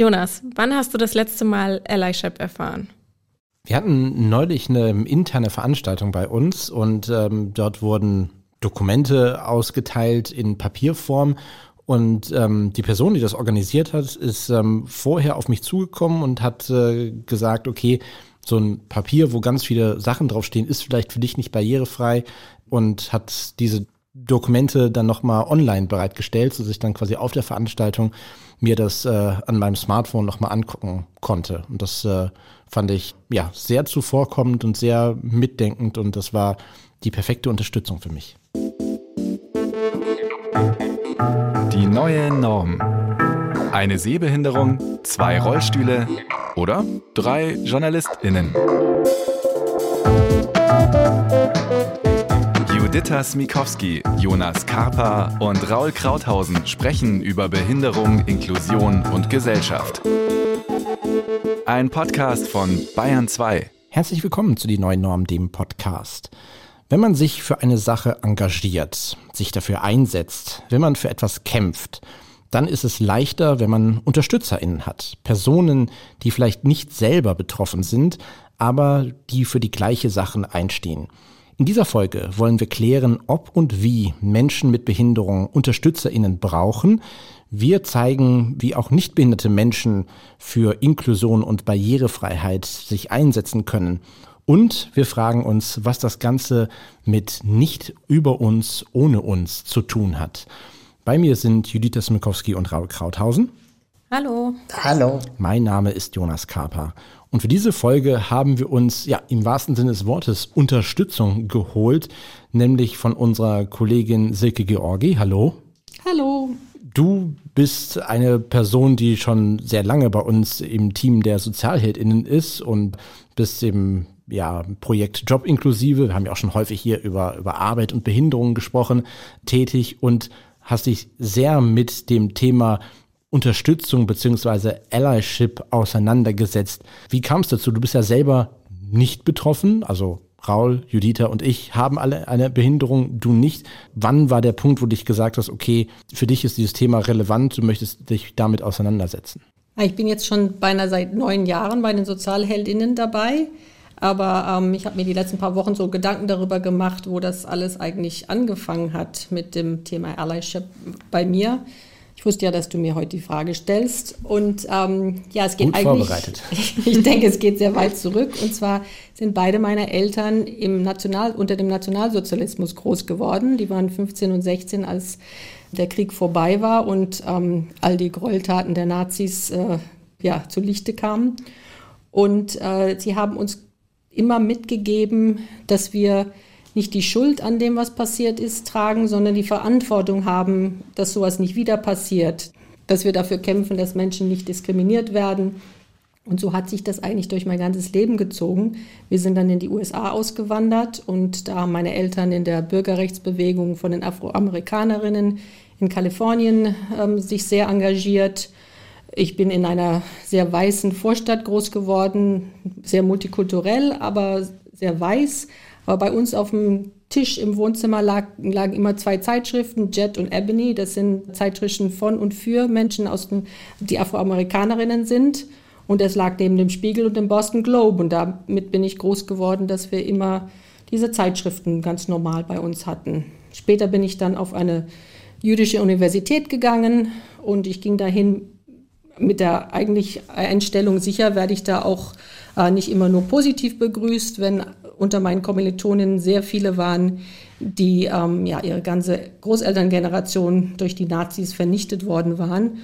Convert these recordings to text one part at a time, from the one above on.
Jonas, wann hast du das letzte Mal Allyship erfahren? Wir hatten neulich eine interne Veranstaltung bei uns und ähm, dort wurden Dokumente ausgeteilt in Papierform und ähm, die Person, die das organisiert hat, ist ähm, vorher auf mich zugekommen und hat äh, gesagt, okay, so ein Papier, wo ganz viele Sachen draufstehen, ist vielleicht für dich nicht barrierefrei und hat diese Dokumente dann nochmal online bereitgestellt, sodass ich dann quasi auf der Veranstaltung mir das äh, an meinem Smartphone nochmal angucken konnte. Und das äh, fand ich ja sehr zuvorkommend und sehr mitdenkend und das war die perfekte Unterstützung für mich. Die neue Norm. Eine Sehbehinderung, zwei Rollstühle oder drei JournalistInnen. Juditha Smikowski, Jonas Karpa und Raul Krauthausen sprechen über Behinderung, Inklusion und Gesellschaft. Ein Podcast von Bayern 2. Herzlich willkommen zu Die Neuen Norm, dem Podcast. Wenn man sich für eine Sache engagiert, sich dafür einsetzt, wenn man für etwas kämpft, dann ist es leichter, wenn man UnterstützerInnen hat. Personen, die vielleicht nicht selber betroffen sind, aber die für die gleiche Sachen einstehen. In dieser Folge wollen wir klären, ob und wie Menschen mit Behinderung UnterstützerInnen brauchen. Wir zeigen, wie auch nichtbehinderte Menschen für Inklusion und Barrierefreiheit sich einsetzen können. Und wir fragen uns, was das Ganze mit nicht über uns, ohne uns zu tun hat. Bei mir sind Judith Smikowski und Raul Krauthausen. Hallo. Hallo. Mein Name ist Jonas Karper. Und für diese Folge haben wir uns ja im wahrsten Sinne des Wortes Unterstützung geholt, nämlich von unserer Kollegin Silke Georgi. Hallo. Hallo. Du bist eine Person, die schon sehr lange bei uns im Team der SozialheldInnen ist und bist im ja, Projekt Job inklusive, wir haben ja auch schon häufig hier über, über Arbeit und Behinderungen gesprochen, tätig und hast dich sehr mit dem Thema Unterstützung beziehungsweise Allyship auseinandergesetzt. Wie kam es dazu? Du bist ja selber nicht betroffen, also Raul, Juditha und ich haben alle eine Behinderung, du nicht. Wann war der Punkt, wo du dich gesagt hast, okay, für dich ist dieses Thema relevant, du möchtest dich damit auseinandersetzen? Ich bin jetzt schon beinahe seit neun Jahren bei den Sozialheldinnen dabei. Aber ähm, ich habe mir die letzten paar Wochen so Gedanken darüber gemacht, wo das alles eigentlich angefangen hat mit dem Thema Allyship bei mir. Ich wusste ja, dass du mir heute die Frage stellst. Und ähm, ja, es geht Gut eigentlich. Vorbereitet. ich denke, es geht sehr weit zurück. Und zwar sind beide meiner Eltern im National, unter dem Nationalsozialismus groß geworden. Die waren 15 und 16, als der Krieg vorbei war und ähm, all die Gräueltaten der Nazis äh, ja, zu Lichte kamen. Und äh, sie haben uns immer mitgegeben, dass wir nicht die Schuld an dem, was passiert ist, tragen, sondern die Verantwortung haben, dass sowas nicht wieder passiert, dass wir dafür kämpfen, dass Menschen nicht diskriminiert werden. Und so hat sich das eigentlich durch mein ganzes Leben gezogen. Wir sind dann in die USA ausgewandert und da haben meine Eltern in der Bürgerrechtsbewegung von den Afroamerikanerinnen in Kalifornien ähm, sich sehr engagiert. Ich bin in einer sehr weißen Vorstadt groß geworden, sehr multikulturell, aber sehr weiß. Aber bei uns auf dem Tisch im Wohnzimmer lag, lagen immer zwei Zeitschriften, Jet und Ebony. Das sind Zeitschriften von und für Menschen, aus den, die Afroamerikanerinnen sind. Und es lag neben dem Spiegel und dem Boston Globe. Und damit bin ich groß geworden, dass wir immer diese Zeitschriften ganz normal bei uns hatten. Später bin ich dann auf eine jüdische Universität gegangen und ich ging dahin mit der eigentlich Einstellung, sicher werde ich da auch äh, nicht immer nur positiv begrüßt, wenn unter meinen Kommilitoninnen sehr viele waren, die ähm, ja, ihre ganze Großelterngeneration durch die Nazis vernichtet worden waren.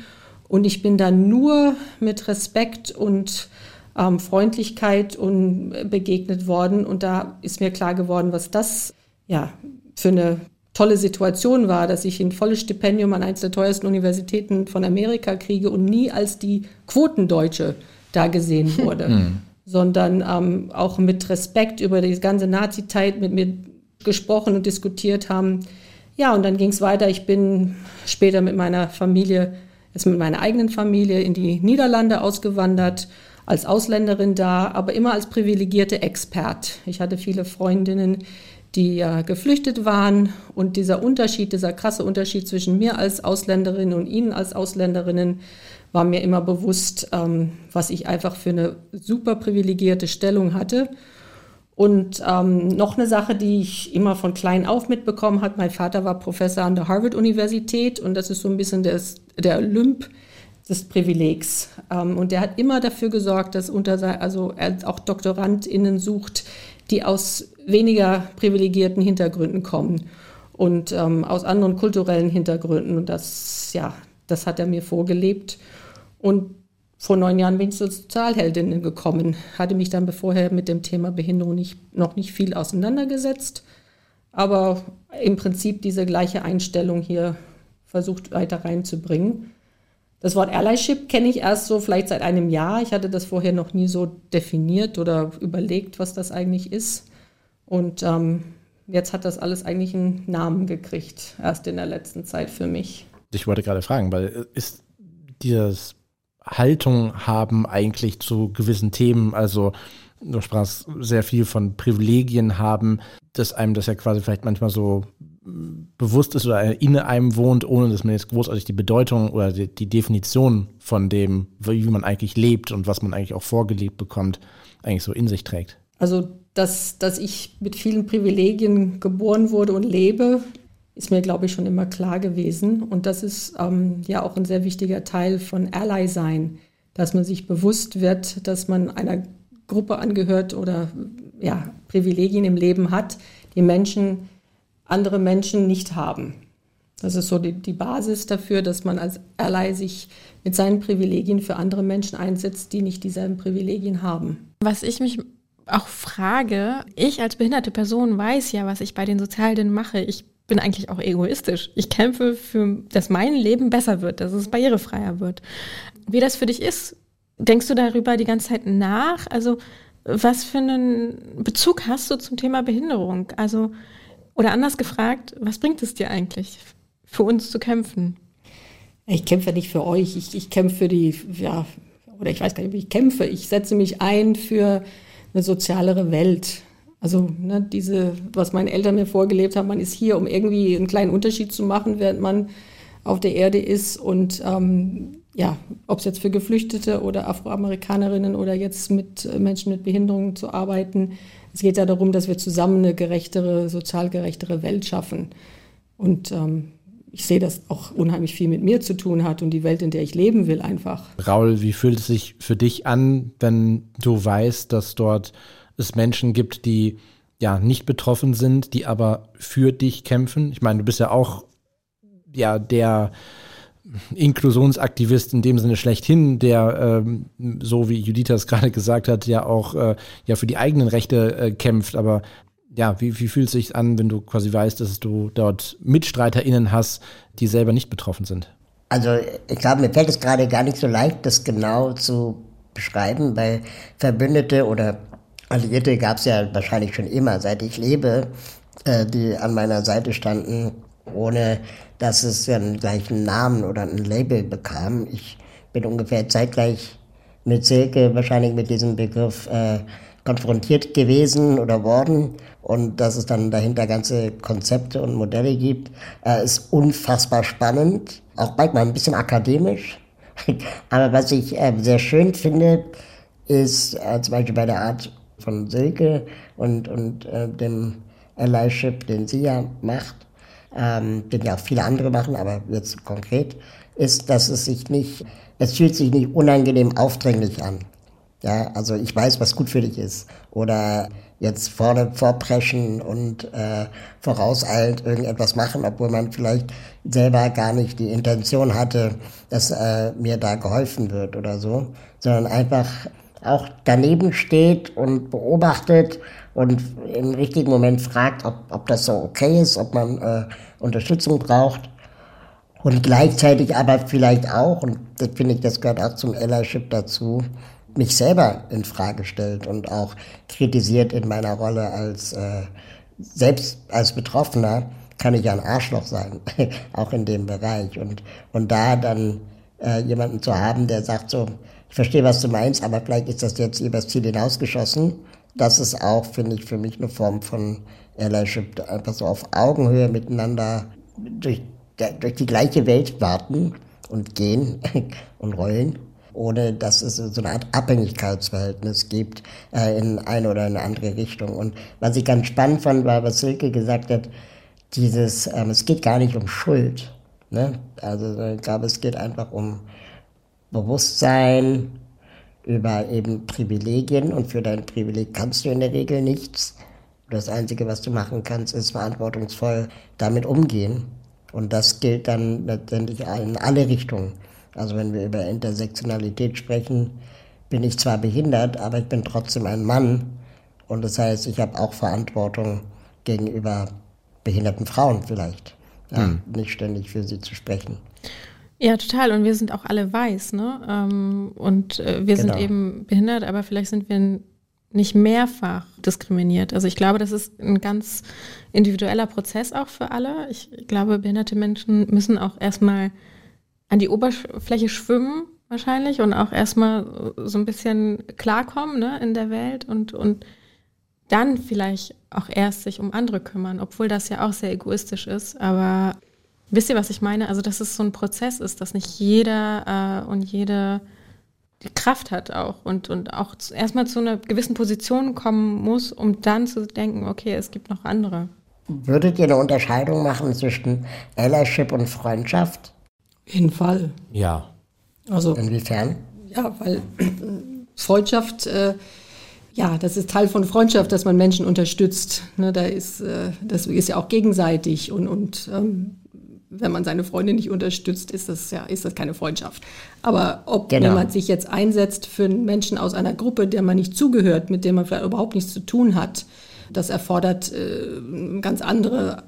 Und ich bin da nur mit Respekt und ähm, Freundlichkeit und begegnet worden. Und da ist mir klar geworden, was das ja, für eine tolle Situation war, dass ich ein volles Stipendium an eines der teuersten Universitäten von Amerika kriege und nie als die Quotendeutsche da gesehen wurde, hm. sondern ähm, auch mit Respekt über die ganze Nazi-Zeit mit mir gesprochen und diskutiert haben. Ja, und dann ging es weiter. Ich bin später mit meiner Familie, jetzt mit meiner eigenen Familie in die Niederlande ausgewandert, als Ausländerin da, aber immer als privilegierte Expert. Ich hatte viele Freundinnen, die ja geflüchtet waren. Und dieser Unterschied, dieser krasse Unterschied zwischen mir als Ausländerin und ihnen als Ausländerinnen war mir immer bewusst, ähm, was ich einfach für eine super privilegierte Stellung hatte. Und ähm, noch eine Sache, die ich immer von klein auf mitbekommen habe, mein Vater war Professor an der Harvard-Universität und das ist so ein bisschen des, der Olymp des Privilegs. Ähm, und der hat immer dafür gesorgt, dass unter, also er auch DoktorandInnen sucht, die aus weniger privilegierten Hintergründen kommen und ähm, aus anderen kulturellen Hintergründen. Und das, ja, das hat er mir vorgelebt. Und vor neun Jahren bin ich zur Sozialheldin gekommen, hatte mich dann vorher mit dem Thema Behinderung nicht, noch nicht viel auseinandergesetzt, aber im Prinzip diese gleiche Einstellung hier versucht weiter reinzubringen. Das Wort Allyship kenne ich erst so vielleicht seit einem Jahr. Ich hatte das vorher noch nie so definiert oder überlegt, was das eigentlich ist. Und ähm, jetzt hat das alles eigentlich einen Namen gekriegt, erst in der letzten Zeit für mich. Ich wollte gerade fragen, weil ist dieses Haltung haben eigentlich zu gewissen Themen, also du sprachst sehr viel von Privilegien haben, dass einem das ja quasi vielleicht manchmal so bewusst ist oder in einem wohnt, ohne dass man jetzt großartig die Bedeutung oder die, die Definition von dem, wie man eigentlich lebt und was man eigentlich auch vorgelebt bekommt, eigentlich so in sich trägt. Also, dass, dass ich mit vielen Privilegien geboren wurde und lebe, ist mir, glaube ich, schon immer klar gewesen. Und das ist ähm, ja auch ein sehr wichtiger Teil von Ally sein, dass man sich bewusst wird, dass man einer Gruppe angehört oder ja, Privilegien im Leben hat, die Menschen, andere Menschen nicht haben. Das ist so die, die Basis dafür, dass man als Ally sich mit seinen Privilegien für andere Menschen einsetzt, die nicht dieselben Privilegien haben. Was ich mich auch frage, ich als behinderte Person weiß ja, was ich bei den Sozialdiensten mache. Ich bin eigentlich auch egoistisch. Ich kämpfe für, dass mein Leben besser wird, dass es barrierefreier wird. Wie das für dich ist, denkst du darüber die ganze Zeit nach? Also, was für einen Bezug hast du zum Thema Behinderung? Also, oder anders gefragt, was bringt es dir eigentlich, für uns zu kämpfen? Ich kämpfe nicht für euch, ich, ich kämpfe für die, ja, oder ich weiß gar nicht, wie ich kämpfe. Ich setze mich ein für eine sozialere Welt. Also ne, diese, was meine Eltern mir vorgelebt haben, man ist hier, um irgendwie einen kleinen Unterschied zu machen, während man auf der Erde ist. Und ähm, ja, ob es jetzt für Geflüchtete oder Afroamerikanerinnen oder jetzt mit Menschen mit Behinderungen zu arbeiten, es geht ja darum, dass wir zusammen eine gerechtere, sozial gerechtere Welt schaffen. Und ähm, ich sehe, dass auch unheimlich viel mit mir zu tun hat und die Welt, in der ich leben will, einfach. Raul, wie fühlt es sich für dich an, wenn du weißt, dass dort es Menschen gibt, die ja nicht betroffen sind, die aber für dich kämpfen. Ich meine, du bist ja auch ja der Inklusionsaktivist in dem Sinne schlechthin, der, ähm, so wie Judith es gerade gesagt hat, ja auch äh, ja für die eigenen Rechte äh, kämpft. Aber ja, wie, wie fühlt es sich an, wenn du quasi weißt, dass du dort MitstreiterInnen hast, die selber nicht betroffen sind? Also ich glaube, mir fällt es gerade gar nicht so leicht, das genau zu beschreiben, weil Verbündete oder Alliierte gab es ja wahrscheinlich schon immer, seit ich lebe, äh, die an meiner Seite standen, ohne dass es einen gleichen Namen oder ein Label bekam. Ich bin ungefähr zeitgleich mit Silke wahrscheinlich mit diesem Begriff äh, konfrontiert gewesen oder worden und dass es dann dahinter ganze Konzepte und Modelle gibt, äh, ist unfassbar spannend, auch manchmal ein bisschen akademisch. Aber was ich äh, sehr schön finde, ist äh, zum Beispiel bei der Art von Silke und, und äh, dem Allyship, den sie ja macht, ähm, den ja viele andere machen, aber jetzt konkret, ist, dass es sich nicht, es fühlt sich nicht unangenehm aufdringlich an. Ja, also ich weiß, was gut für dich ist. Oder jetzt vorne vorpreschen und äh, vorauseilend irgendetwas machen, obwohl man vielleicht selber gar nicht die Intention hatte, dass äh, mir da geholfen wird oder so, sondern einfach auch daneben steht und beobachtet und im richtigen Moment fragt, ob, ob das so okay ist, ob man äh, Unterstützung braucht. Und gleichzeitig aber vielleicht auch, und das finde ich, das gehört auch zum Allyship dazu, mich selber in Frage stellt und auch kritisiert in meiner Rolle als äh, selbst als Betroffener kann ich ja ein Arschloch sein, auch in dem Bereich. Und, und da dann äh, jemanden zu haben, der sagt so, ich verstehe, was du meinst, aber vielleicht ist das jetzt übers Ziel hinausgeschossen. Das ist auch, finde ich, für mich eine Form von Allyship, einfach so auf Augenhöhe miteinander durch, durch die gleiche Welt warten und gehen und rollen, ohne dass es so eine Art Abhängigkeitsverhältnis gibt äh, in eine oder eine andere Richtung. Und was ich ganz spannend fand, war, was Silke gesagt hat, dieses, ähm, es geht gar nicht um Schuld. Ne? Also ich glaube, es geht einfach um Bewusstsein über eben Privilegien und für dein Privileg kannst du in der Regel nichts. Das Einzige, was du machen kannst, ist verantwortungsvoll damit umgehen. Und das gilt dann letztendlich in alle Richtungen. Also wenn wir über Intersektionalität sprechen, bin ich zwar behindert, aber ich bin trotzdem ein Mann. Und das heißt, ich habe auch Verantwortung gegenüber behinderten Frauen vielleicht. Ja, hm. Nicht ständig für sie zu sprechen. Ja, total. Und wir sind auch alle weiß, ne? Ähm, und äh, wir genau. sind eben behindert, aber vielleicht sind wir nicht mehrfach diskriminiert. Also ich glaube, das ist ein ganz individueller Prozess auch für alle. Ich glaube, behinderte Menschen müssen auch erstmal an die Oberfläche schwimmen wahrscheinlich und auch erstmal so ein bisschen klarkommen ne, in der Welt und, und dann vielleicht auch erst sich um andere kümmern, obwohl das ja auch sehr egoistisch ist. Aber wisst ihr, was ich meine? Also, dass es so ein Prozess ist, dass nicht jeder äh, und jede die Kraft hat auch und, und auch erstmal zu einer gewissen Position kommen muss, um dann zu denken, okay, es gibt noch andere. Würdet ihr eine Unterscheidung machen zwischen Allyship und Freundschaft? Auf jeden Fall. Ja. Also, Inwiefern? Ja, weil Freundschaft, äh, ja, das ist Teil von Freundschaft, dass man Menschen unterstützt. Ne, da ist, äh, das ist ja auch gegenseitig und, und ähm, wenn man seine Freundin nicht unterstützt, ist das ja ist das keine Freundschaft. Aber ob genau. wenn man sich jetzt einsetzt für einen Menschen aus einer Gruppe, der man nicht zugehört, mit dem man vielleicht überhaupt nichts zu tun hat, das erfordert äh, ganz andere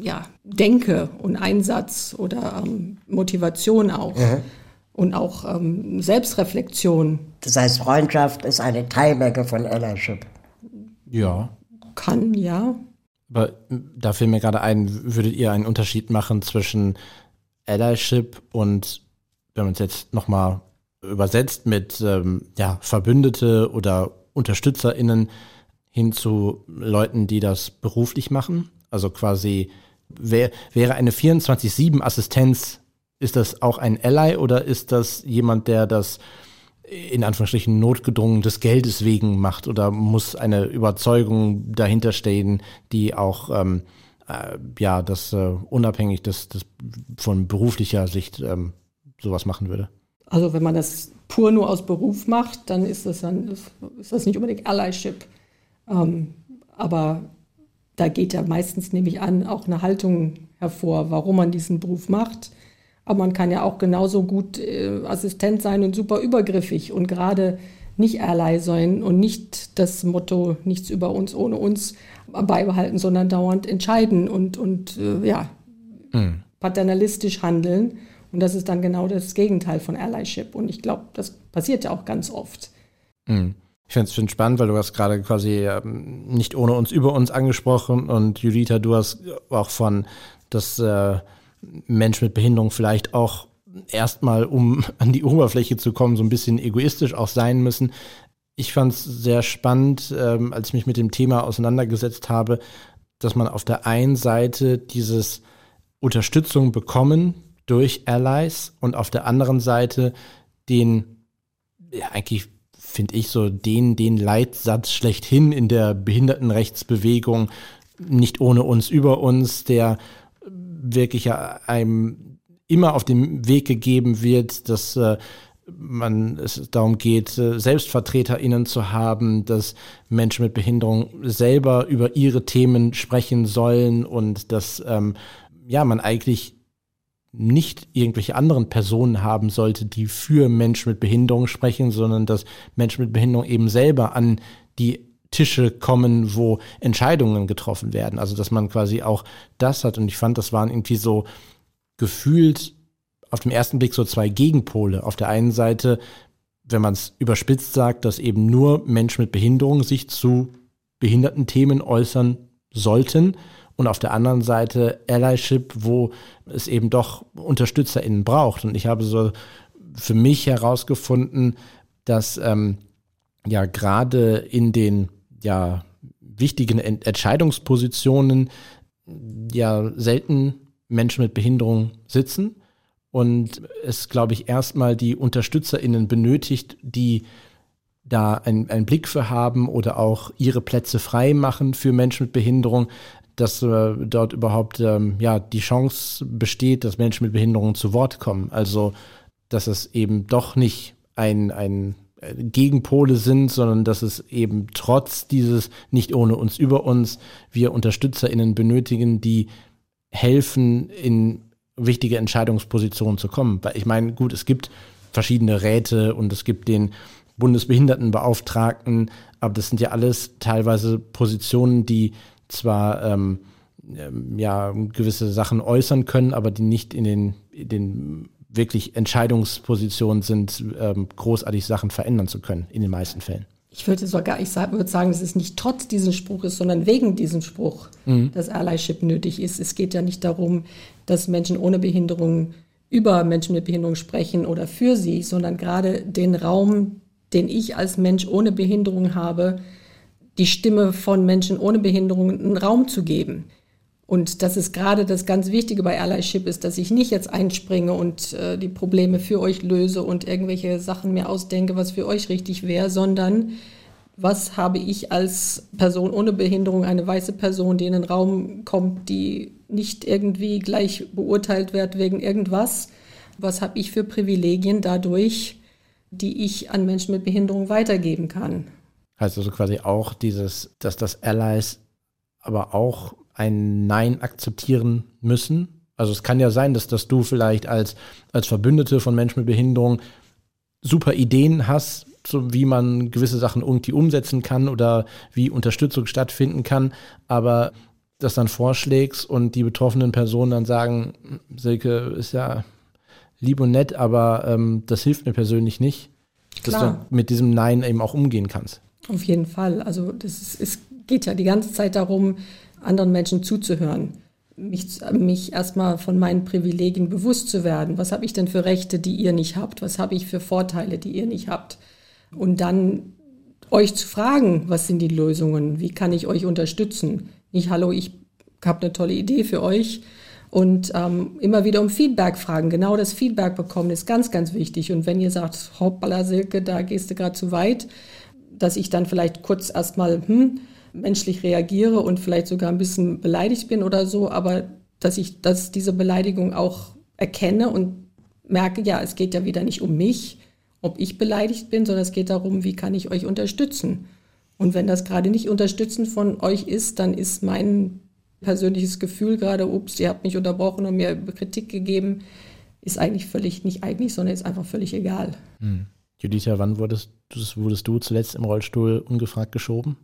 ja, Denke und Einsatz oder ähm, Motivation auch. Mhm. Und auch ähm, Selbstreflexion. Das heißt, Freundschaft ist eine Teilmenge von Allyship. Ja. Kann, ja. Aber da fiel mir gerade ein, würdet ihr einen Unterschied machen zwischen Allyship und, wenn man es jetzt nochmal übersetzt mit ähm, ja, Verbündete oder UnterstützerInnen hin zu Leuten, die das beruflich machen? Also quasi wär, wäre eine 24-7-Assistenz, ist das auch ein Ally oder ist das jemand, der das in Anführungsstrichen notgedrungen des Geldes wegen macht oder muss eine Überzeugung dahinter stehen, die auch ähm, äh, ja das äh, unabhängig des, des von beruflicher Sicht ähm, sowas machen würde? Also wenn man das pur nur aus Beruf macht, dann ist das dann ist das nicht unbedingt Allyship. Ähm, aber da geht ja meistens, nehme ich an, auch eine Haltung hervor, warum man diesen Beruf macht. Aber man kann ja auch genauso gut äh, Assistent sein und super übergriffig und gerade nicht Ally sein und nicht das Motto nichts über uns ohne uns beibehalten, sondern dauernd entscheiden und, und äh, ja, mhm. paternalistisch handeln. Und das ist dann genau das Gegenteil von Allyship. Und ich glaube, das passiert ja auch ganz oft. Mhm. Ich finde es spannend, weil du hast gerade quasi ähm, nicht ohne uns über uns angesprochen und Judita, du hast auch von das äh, Mensch mit Behinderung vielleicht auch erstmal, um an die Oberfläche zu kommen, so ein bisschen egoistisch auch sein müssen. Ich fand es sehr spannend, ähm, als ich mich mit dem Thema auseinandergesetzt habe, dass man auf der einen Seite dieses Unterstützung bekommen durch Allies und auf der anderen Seite den ja, eigentlich finde ich, so den, den Leitsatz schlechthin in der Behindertenrechtsbewegung, nicht ohne uns, über uns, der wirklich einem immer auf den Weg gegeben wird, dass äh, man es darum geht, äh, SelbstvertreterInnen zu haben, dass Menschen mit Behinderung selber über ihre Themen sprechen sollen und dass ähm, ja man eigentlich nicht irgendwelche anderen Personen haben sollte, die für Menschen mit Behinderung sprechen, sondern dass Menschen mit Behinderung eben selber an die Tische kommen, wo Entscheidungen getroffen werden. Also dass man quasi auch das hat. Und ich fand, das waren irgendwie so gefühlt auf den ersten Blick so zwei Gegenpole. Auf der einen Seite, wenn man es überspitzt sagt, dass eben nur Menschen mit Behinderung sich zu behinderten Themen äußern sollten und auf der anderen Seite Allyship, wo es eben doch UnterstützerInnen braucht. Und ich habe so für mich herausgefunden, dass ähm, ja gerade in den ja wichtigen Entscheidungspositionen ja selten Menschen mit Behinderung sitzen und es, glaube ich, erstmal die UnterstützerInnen benötigt, die da einen, einen Blick für haben oder auch ihre Plätze frei machen für Menschen mit Behinderung, dass äh, dort überhaupt ähm, ja die Chance besteht, dass Menschen mit Behinderungen zu Wort kommen. Also dass es eben doch nicht ein, ein Gegenpole sind, sondern dass es eben trotz dieses nicht ohne uns über uns wir UnterstützerInnen benötigen, die helfen, in wichtige Entscheidungspositionen zu kommen. Weil ich meine, gut, es gibt verschiedene Räte und es gibt den Bundesbehindertenbeauftragten, aber das sind ja alles teilweise Positionen, die zwar ähm, ähm, ja gewisse Sachen äußern können, aber die nicht in den, in den wirklich Entscheidungspositionen sind, ähm, großartig Sachen verändern zu können, in den meisten Fällen. Ich würde sogar, ich würde sagen, dass es nicht trotz dieses Spruches, sondern wegen diesem Spruch, mhm. dass Allyship nötig ist. Es geht ja nicht darum, dass Menschen ohne Behinderung über Menschen mit Behinderung sprechen oder für sie, sondern gerade den Raum, den ich als Mensch ohne Behinderung habe, die Stimme von Menschen ohne Behinderung einen Raum zu geben. Und das ist gerade das ganz Wichtige bei Allyship ist, dass ich nicht jetzt einspringe und äh, die Probleme für euch löse und irgendwelche Sachen mir ausdenke, was für euch richtig wäre, sondern was habe ich als Person ohne Behinderung, eine weiße Person, die in den Raum kommt, die nicht irgendwie gleich beurteilt wird wegen irgendwas. Was habe ich für Privilegien dadurch, die ich an Menschen mit Behinderung weitergeben kann? Heißt also quasi auch dieses, dass das Allies aber auch ein Nein akzeptieren müssen. Also es kann ja sein, dass, dass du vielleicht als, als Verbündete von Menschen mit Behinderung super Ideen hast, so wie man gewisse Sachen irgendwie umsetzen kann oder wie Unterstützung stattfinden kann, aber das dann vorschlägst und die betroffenen Personen dann sagen, Silke ist ja lieb und nett, aber ähm, das hilft mir persönlich nicht, dass Klar. du mit diesem Nein eben auch umgehen kannst. Auf jeden Fall. Also das ist, es geht ja die ganze Zeit darum, anderen Menschen zuzuhören, mich, mich erstmal von meinen Privilegien bewusst zu werden. Was habe ich denn für Rechte, die ihr nicht habt? Was habe ich für Vorteile, die ihr nicht habt? Und dann euch zu fragen, was sind die Lösungen? Wie kann ich euch unterstützen? Nicht, hallo, ich habe eine tolle Idee für euch. Und ähm, immer wieder um Feedback fragen. Genau das Feedback bekommen ist ganz, ganz wichtig. Und wenn ihr sagt, hoppala Silke, da gehst du gerade zu weit, dass ich dann vielleicht kurz erstmal hm, menschlich reagiere und vielleicht sogar ein bisschen beleidigt bin oder so, aber dass ich dass diese Beleidigung auch erkenne und merke, ja, es geht ja wieder nicht um mich, ob ich beleidigt bin, sondern es geht darum, wie kann ich euch unterstützen. Und wenn das gerade nicht unterstützend von euch ist, dann ist mein persönliches Gefühl gerade, ups, ihr habt mich unterbrochen und mir Kritik gegeben, ist eigentlich völlig, nicht eigentlich, sondern ist einfach völlig egal. Hm. Juditha, wann wurdest, wurdest du zuletzt im Rollstuhl ungefragt geschoben?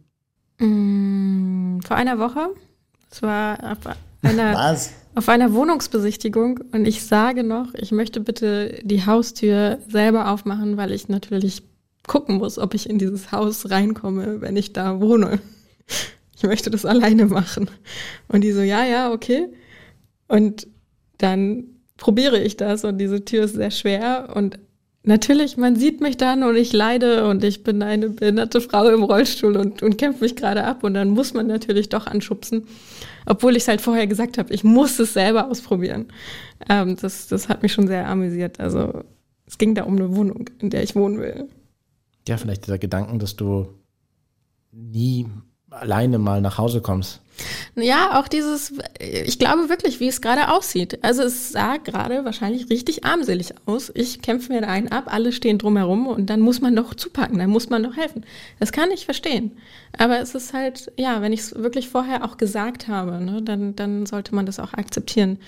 Mm, vor einer Woche. Es war auf einer, Was? auf einer Wohnungsbesichtigung und ich sage noch, ich möchte bitte die Haustür selber aufmachen, weil ich natürlich gucken muss, ob ich in dieses Haus reinkomme, wenn ich da wohne. Ich möchte das alleine machen. Und die so, ja, ja, okay. Und dann probiere ich das und diese Tür ist sehr schwer und Natürlich, man sieht mich dann und ich leide und ich bin eine behinderte Frau im Rollstuhl und, und kämpfe mich gerade ab und dann muss man natürlich doch anschubsen, obwohl ich es halt vorher gesagt habe, ich muss es selber ausprobieren. Ähm, das, das hat mich schon sehr amüsiert. Also es ging da um eine Wohnung, in der ich wohnen will. Ja, vielleicht dieser Gedanken, dass du nie alleine mal nach Hause kommst. Ja, auch dieses, ich glaube wirklich, wie es gerade aussieht. Also es sah gerade wahrscheinlich richtig armselig aus. Ich kämpfe mir da einen ab, alle stehen drumherum und dann muss man doch zupacken, dann muss man doch helfen. Das kann ich verstehen. Aber es ist halt, ja, wenn ich es wirklich vorher auch gesagt habe, ne, dann, dann sollte man das auch akzeptieren.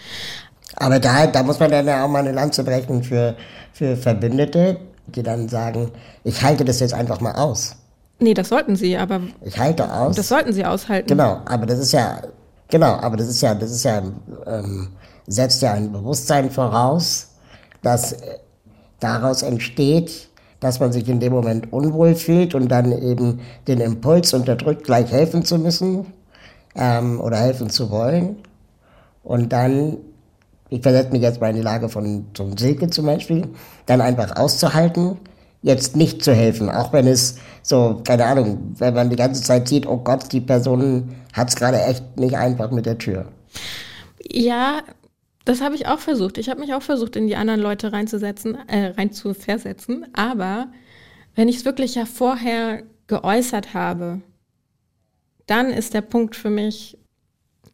Aber da, da muss man dann ja auch mal eine Lanze brechen für, für Verbündete, die dann sagen, ich halte das jetzt einfach mal aus. Nee, das sollten sie, aber. Ich halte aus. Das sollten sie aushalten. Genau, aber das ist ja, genau, aber das ist ja, das ist ja, ähm, setzt ja ein Bewusstsein voraus, dass äh, daraus entsteht, dass man sich in dem Moment unwohl fühlt und dann eben den Impuls unterdrückt, gleich helfen zu müssen ähm, oder helfen zu wollen. Und dann, ich versetze mich jetzt mal in die Lage von, von Silke zum Beispiel, dann einfach auszuhalten, jetzt nicht zu helfen, auch wenn es so, keine Ahnung, wenn man die ganze Zeit sieht, oh Gott, die Person hat es gerade echt nicht einfach mit der Tür. Ja, Das habe ich auch versucht. Ich habe mich auch versucht, in die anderen Leute reinzusetzen, äh, reinzuversetzen. Aber wenn ich es wirklich ja vorher geäußert habe, dann ist der Punkt für mich,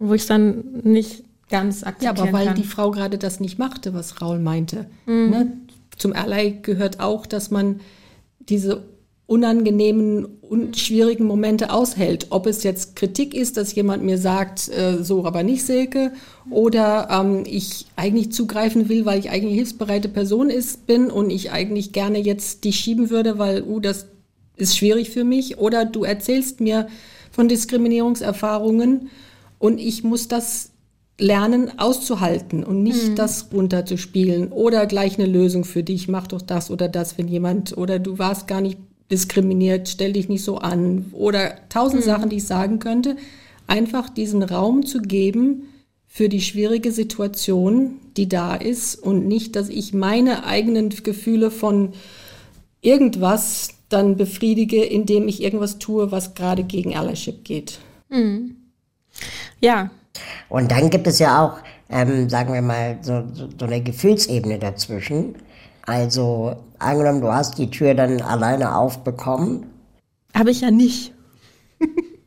wo ich es dann nicht ganz akzeptieren Ja, aber weil kann. die Frau gerade das nicht machte, was Raul meinte. Ne? Zum Erlei gehört auch, dass man diese unangenehmen und schwierigen Momente aushält. Ob es jetzt Kritik ist, dass jemand mir sagt, äh, so aber nicht Silke, oder ähm, ich eigentlich zugreifen will, weil ich eigentlich hilfsbereite Person ist, bin und ich eigentlich gerne jetzt die schieben würde, weil, uh, das ist schwierig für mich. Oder du erzählst mir von Diskriminierungserfahrungen und ich muss das lernen auszuhalten und nicht das runterzuspielen oder gleich eine Lösung für dich, mach doch das oder das, wenn jemand oder du warst gar nicht diskriminiert, stell dich nicht so an oder tausend Sachen, die ich sagen könnte, einfach diesen Raum zu geben für die schwierige Situation, die da ist und nicht, dass ich meine eigenen Gefühle von irgendwas dann befriedige, indem ich irgendwas tue, was gerade gegen Allyship geht. ja, Und dann gibt es ja auch, ähm, sagen wir mal, so, so, so eine Gefühlsebene dazwischen. Also angenommen, du hast die Tür dann alleine aufbekommen. habe ich ja nicht.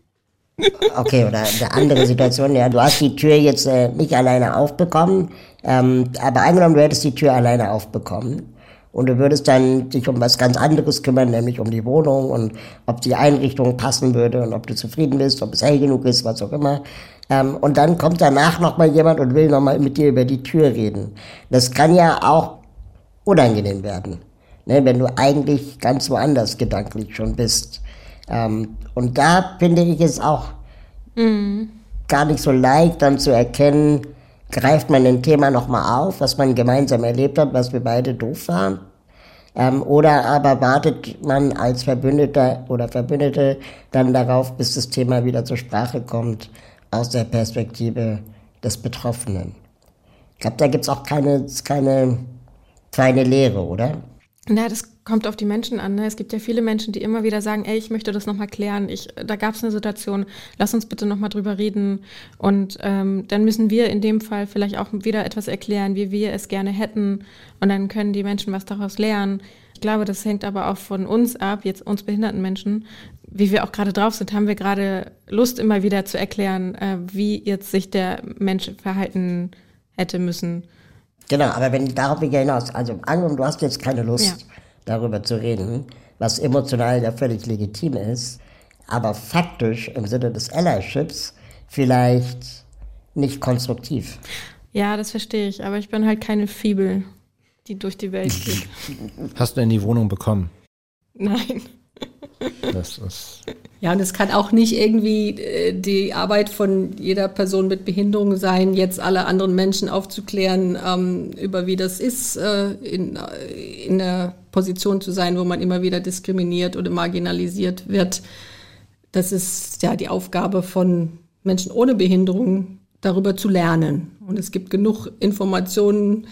Okay, oder eine andere Situation, ja, du hast die Tür jetzt äh, nicht alleine aufbekommen, ähm, aber angenommen, du hättest die Tür alleine aufbekommen und du würdest dann dich um was ganz anderes kümmern, nämlich um die Wohnung und ob die Einrichtung passen würde und ob du zufrieden bist, ob es hell genug ist, was auch immer. Ähm, und dann kommt danach nochmal jemand und will nochmal mit dir über die Tür reden. Das kann ja auch unangenehm werden, ne, wenn du eigentlich ganz woanders gedanklich schon bist. Ähm, und da finde ich es auch gar nicht so leicht, dann zu erkennen, greift man ein Thema nochmal auf, was man gemeinsam erlebt hat, was wir beide doof waren. Ähm, oder aber wartet man als Verbündeter oder Verbündete dann darauf, bis das Thema wieder zur Sprache kommt, aus der Perspektive des Betroffenen. Ich glaube, da gibt's auch keine, keine feine Lehre, oder? Na, das kommt auf die Menschen an. Ne? Es gibt ja viele Menschen, die immer wieder sagen, ey, ich möchte das nochmal klären. Ich, da gab es eine Situation, lass uns bitte nochmal drüber reden. Und ähm, dann müssen wir in dem Fall vielleicht auch wieder etwas erklären, wie wir es gerne hätten. Und dann können die Menschen was daraus lernen. Ich glaube, das hängt aber auch von uns ab, jetzt uns behinderten Menschen, wie wir auch gerade drauf sind. Haben wir gerade Lust, immer wieder zu erklären, äh, wie jetzt sich der Mensch verhalten hätte müssen. Genau, aber wenn ich darauf wieder hinaus, also angenommen, du hast jetzt keine Lust, Ja. darüber zu reden, was emotional ja völlig legitim ist, aber faktisch im Sinne des Allyships vielleicht nicht konstruktiv. Ja, das verstehe ich, aber ich bin halt keine Fibel, die durch die Welt geht. Hast du denn die Wohnung bekommen? Nein. Das ist, Ja, und es kann auch nicht irgendwie äh, die Arbeit von jeder Person mit Behinderung sein, jetzt alle anderen Menschen aufzuklären, ähm, über wie das ist, äh, in, äh, in der Position zu sein, wo man immer wieder diskriminiert oder marginalisiert wird. Das ist ja die Aufgabe von Menschen ohne Behinderung, darüber zu lernen. Und es gibt genug Informationen,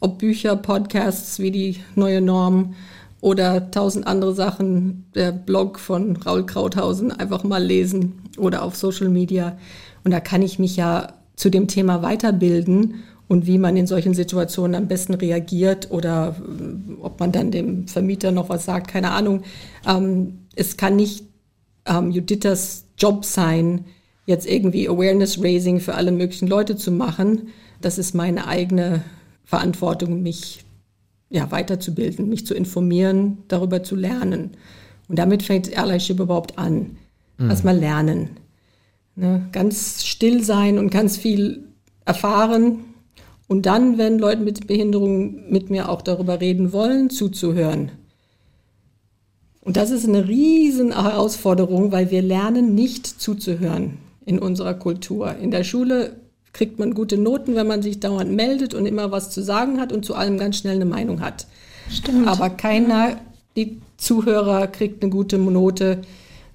ob Bücher, Podcasts wie die neue Norm oder tausend andere Sachen, der Blog von Raul Krauthausen einfach mal lesen oder auf Social Media. Und da kann ich mich ja zu dem Thema weiterbilden und wie man in solchen Situationen am besten reagiert oder äh, ob man dann dem Vermieter noch was sagt, keine Ahnung. Ähm, es kann nicht ähm, Judithas Job sein, jetzt irgendwie Awareness-Raising für alle möglichen Leute zu machen. Das ist meine eigene Verantwortung, mich ja, weiterzubilden, mich zu informieren, darüber zu lernen. Und damit fängt Allyship überhaupt an. Erstmal lernen. Ne? Ganz still sein und ganz viel erfahren. Und dann, wenn Leute mit Behinderung mit mir auch darüber reden wollen, zuzuhören. Und das ist eine riesen Herausforderung, weil wir lernen nicht zuzuhören in unserer Kultur. In der Schule kriegt man gute Noten, wenn man sich dauernd meldet und immer was zu sagen hat und zu allem ganz schnell eine Meinung hat. Stimmt. Aber keiner, die Zuhörer kriegt eine gute Note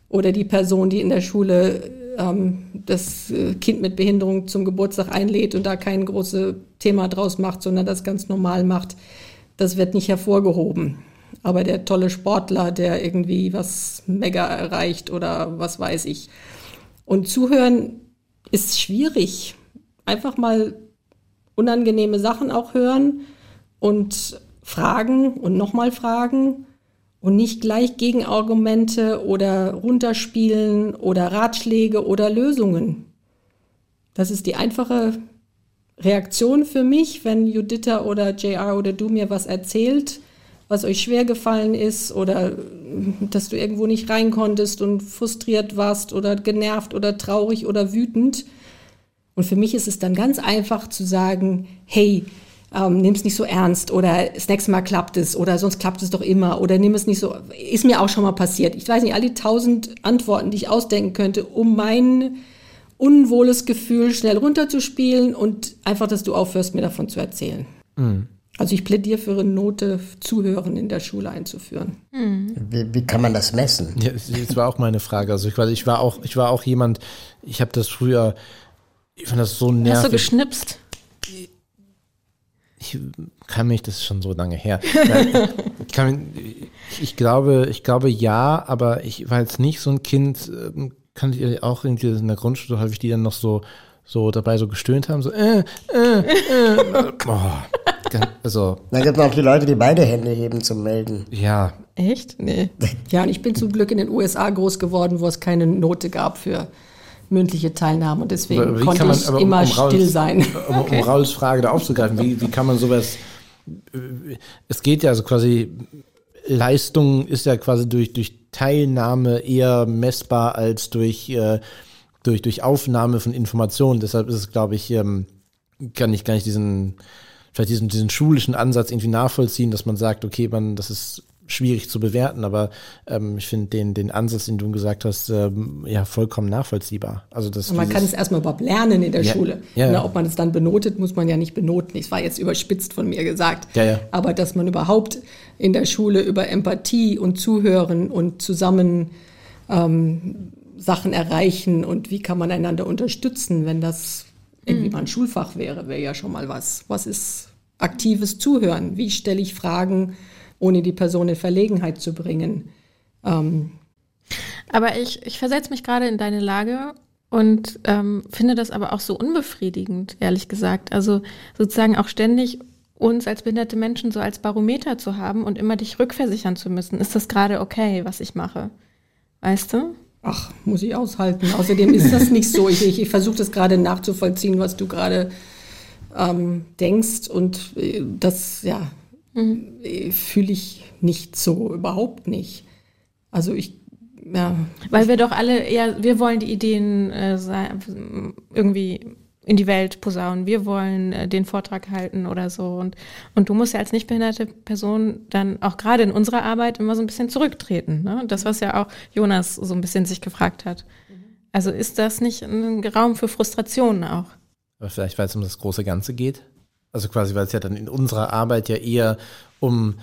oder die Person, die in der Schule ähm, das äh, Kind mit Behinderung zum Geburtstag einlädt und da kein großes Thema draus macht, sondern das ganz normal macht, das wird nicht hervorgehoben. Aber der tolle Sportler, der irgendwie was mega erreicht oder was weiß ich. Und zuhören ist schwierig. Einfach mal unangenehme Sachen auch hören und fragen und nochmal fragen und nicht gleich Gegenargumente oder runterspielen oder Ratschläge oder Lösungen. Das ist die einfache Reaktion für mich, wenn Juditha oder JR oder du mir was erzählt, was euch schwer gefallen ist oder dass du irgendwo nicht rein konntest und frustriert warst oder genervt oder traurig oder wütend. Und für mich ist es dann ganz einfach zu sagen, hey, ähm, nimm es nicht so ernst oder das nächste Mal klappt es oder sonst klappt es doch immer oder nimm es nicht so, ist mir auch schon mal passiert. Ich weiß nicht, all die tausend Antworten, die ich ausdenken könnte, um mein unwohles Gefühl schnell runterzuspielen und einfach, dass du aufhörst, mir davon zu erzählen. Mhm. Also ich plädiere für eine Note Zuhören in der Schule einzuführen. Mhm. Wie, wie, kann man das messen? Ja, das war auch meine Frage. Also ich, ich war auch, ich war auch jemand, ich habe das früher, ich fand das so nervig. Hast du geschnipst? ich kann mich, das ist schon so lange her. ich, kann, ich, glaube, ich glaube ja, aber ich war jetzt nicht so ein Kind, ähm, kannte ihr auch irgendwie in der Grundschule häufig, die dann noch so, so dabei so gestöhnt haben, so äh, äh, äh. Boah. Also. Dann gibt es auch die Leute, die beide Hände heben zum Melden. Ja. Echt? Nee. Ja, und ich bin zum Glück in den USA groß geworden, wo es keine Note gab für mündliche Teilnahme und deswegen konnte man, ich immer um still Rauls, sein. Um, okay. um Rauls Frage da aufzugreifen, wie, wie kann man sowas, es geht ja also quasi, Leistung ist ja quasi durch, durch Teilnahme eher messbar als durch, äh, durch, durch Aufnahme von Informationen. Deshalb ist es, glaube ich, ähm, kann ich gar nicht diesen, vielleicht diesen, diesen schulischen Ansatz irgendwie nachvollziehen, dass man sagt, okay, man, das ist schwierig zu bewerten, aber ähm, ich finde den, den Ansatz, den du gesagt hast, ähm, ja, vollkommen nachvollziehbar. Also das, man kann es erstmal überhaupt lernen in der ja, Schule. Ja, ja. Ob man es dann benotet, muss man ja nicht benoten. Das war jetzt überspitzt von mir gesagt. Ja, ja. Aber dass man überhaupt in der Schule über Empathie und Zuhören und zusammen ähm, Sachen erreichen und wie kann man einander unterstützen, wenn das irgendwie mhm. mal ein Schulfach wäre, wäre ja schon mal was. Was ist aktives Zuhören? Wie stelle ich Fragen? Ohne die Person in Verlegenheit zu bringen. Ähm. Aber ich, ich versetze mich gerade in deine Lage und ähm, finde das aber auch so unbefriedigend, ehrlich gesagt. Also sozusagen auch ständig uns als behinderte Menschen so als Barometer zu haben und immer dich rückversichern zu müssen. Ist das gerade okay, was ich mache? Weißt du? Ach, muss ich aushalten. Außerdem ist das nicht so. Ich, ich, ich versuche das gerade nachzuvollziehen, was du gerade ähm, denkst. Und äh, das, ja, Mhm. Fühle ich nicht so, überhaupt nicht. Also ich, ja. Weil wir doch alle eher, wir wollen die Ideen äh, irgendwie in die Welt posaunen. Wir wollen äh, den Vortrag halten oder so. Und, und du musst ja als nicht behinderte Person dann auch gerade in unserer Arbeit immer so ein bisschen zurücktreten. Ne? Das, was ja auch Jonas so ein bisschen sich gefragt hat. Also ist das nicht ein Raum für Frustrationen auch? Aber vielleicht, weil es um das große Ganze geht? Also quasi, weil es ja dann in unserer Arbeit ja eher um,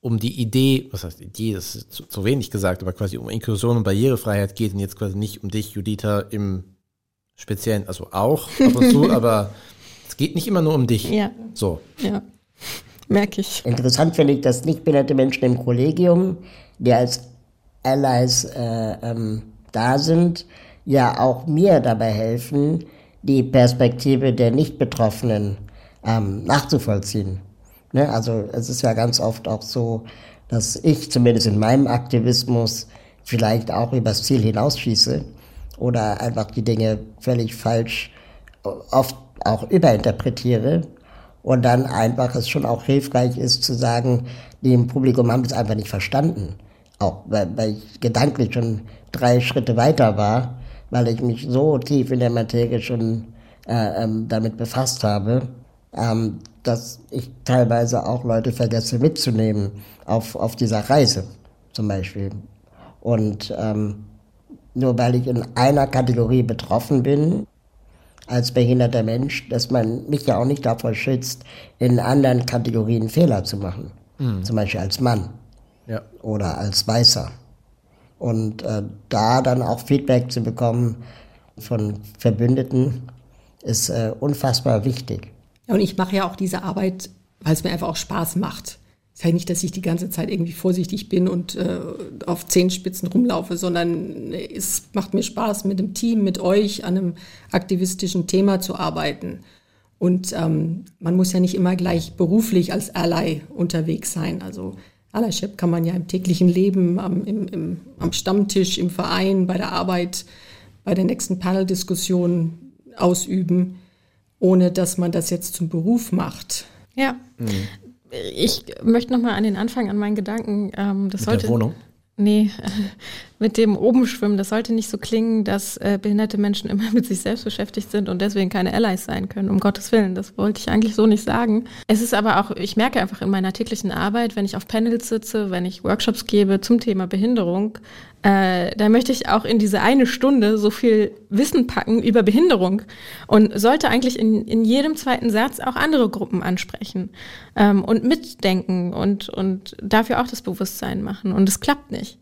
um die Idee, was heißt Idee, das ist zu, zu wenig gesagt, aber quasi um Inklusion und Barrierefreiheit geht und jetzt quasi nicht um dich, Juditha, im Speziellen, also auch ab und zu, aber es geht nicht immer nur um dich. Ja. So. Ja. Merke ich. Interessant finde ich, dass nicht behinderte Menschen im Kollegium, die als Allies äh, ähm, da sind, ja auch mir dabei helfen, die Perspektive der Nicht-Betroffenen ähm, nachzuvollziehen. Ne? Also es ist ja ganz oft auch so, dass ich zumindest in meinem Aktivismus vielleicht auch übers Ziel hinausschieße oder einfach die Dinge völlig falsch oft auch überinterpretiere und dann einfach es schon auch hilfreich ist zu sagen, die im Publikum haben das einfach nicht verstanden. Auch weil, weil ich gedanklich schon drei Schritte weiter war, weil ich mich so tief in der Materie schon äh, ähm, damit befasst habe ähm, dass ich teilweise auch Leute vergesse mitzunehmen auf, auf dieser Reise zum Beispiel. Und ähm, nur weil ich in einer Kategorie betroffen bin, als behinderter Mensch, dass man mich ja auch nicht davor schützt, in anderen Kategorien Fehler zu machen. Mhm. Zum Beispiel als Mann ja. oder als Weißer. Und äh, da dann auch Feedback zu bekommen von Verbündeten, ist äh, unfassbar wichtig. Ja, und ich mache ja auch diese Arbeit, weil es mir einfach auch Spaß macht. Es ist ja nicht, dass ich die ganze Zeit irgendwie vorsichtig bin und äh, auf Zehenspitzen rumlaufe, sondern es macht mir Spaß, mit dem Team, mit euch an einem aktivistischen Thema zu arbeiten. Und ähm, man muss ja nicht immer gleich beruflich als Ally unterwegs sein. Also Allyship kann man ja im täglichen Leben, am, im, im, am Stammtisch, im Verein, bei der Arbeit, bei der nächsten Panel-Diskussion ausüben, ohne dass man das jetzt zum Beruf macht. Ja. Mhm. Ich möchte nochmal an den Anfang, an meinen Gedanken. Ähm, das Mit sollte, der Wohnung? Nee, mit dem oben schwimmen, das sollte nicht so klingen, dass äh, behinderte Menschen immer mit sich selbst beschäftigt sind und deswegen keine Allies sein können, um Gottes Willen. Das wollte ich eigentlich so nicht sagen. Es ist aber auch, ich merke einfach in meiner täglichen Arbeit, wenn ich auf Panels sitze, wenn ich Workshops gebe zum Thema Behinderung, äh, da möchte ich auch in diese eine Stunde so viel Wissen packen über Behinderung und sollte eigentlich in, in jedem zweiten Satz auch andere Gruppen ansprechen ähm, und mitdenken und, und dafür auch das Bewusstsein machen. Und es klappt nicht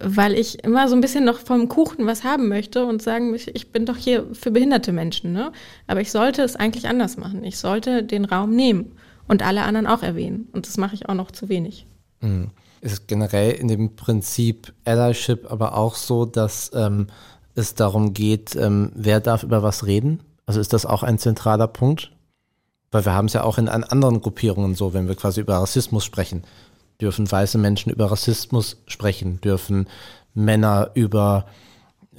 weil ich immer so ein bisschen noch vom Kuchen was haben möchte und sagen möchte, ich bin doch hier für behinderte Menschen, ne? Aber ich sollte es eigentlich anders machen. Ich sollte den Raum nehmen und alle anderen auch erwähnen. Und das mache ich auch noch zu wenig. Mhm. Ist generell in dem Prinzip Allyship aber auch so, dass ähm, es darum geht, ähm, wer darf über was reden? Also ist das auch ein zentraler Punkt? Weil wir haben es ja auch in anderen Gruppierungen so, wenn wir quasi über Rassismus sprechen dürfen weiße Menschen über Rassismus sprechen, dürfen Männer über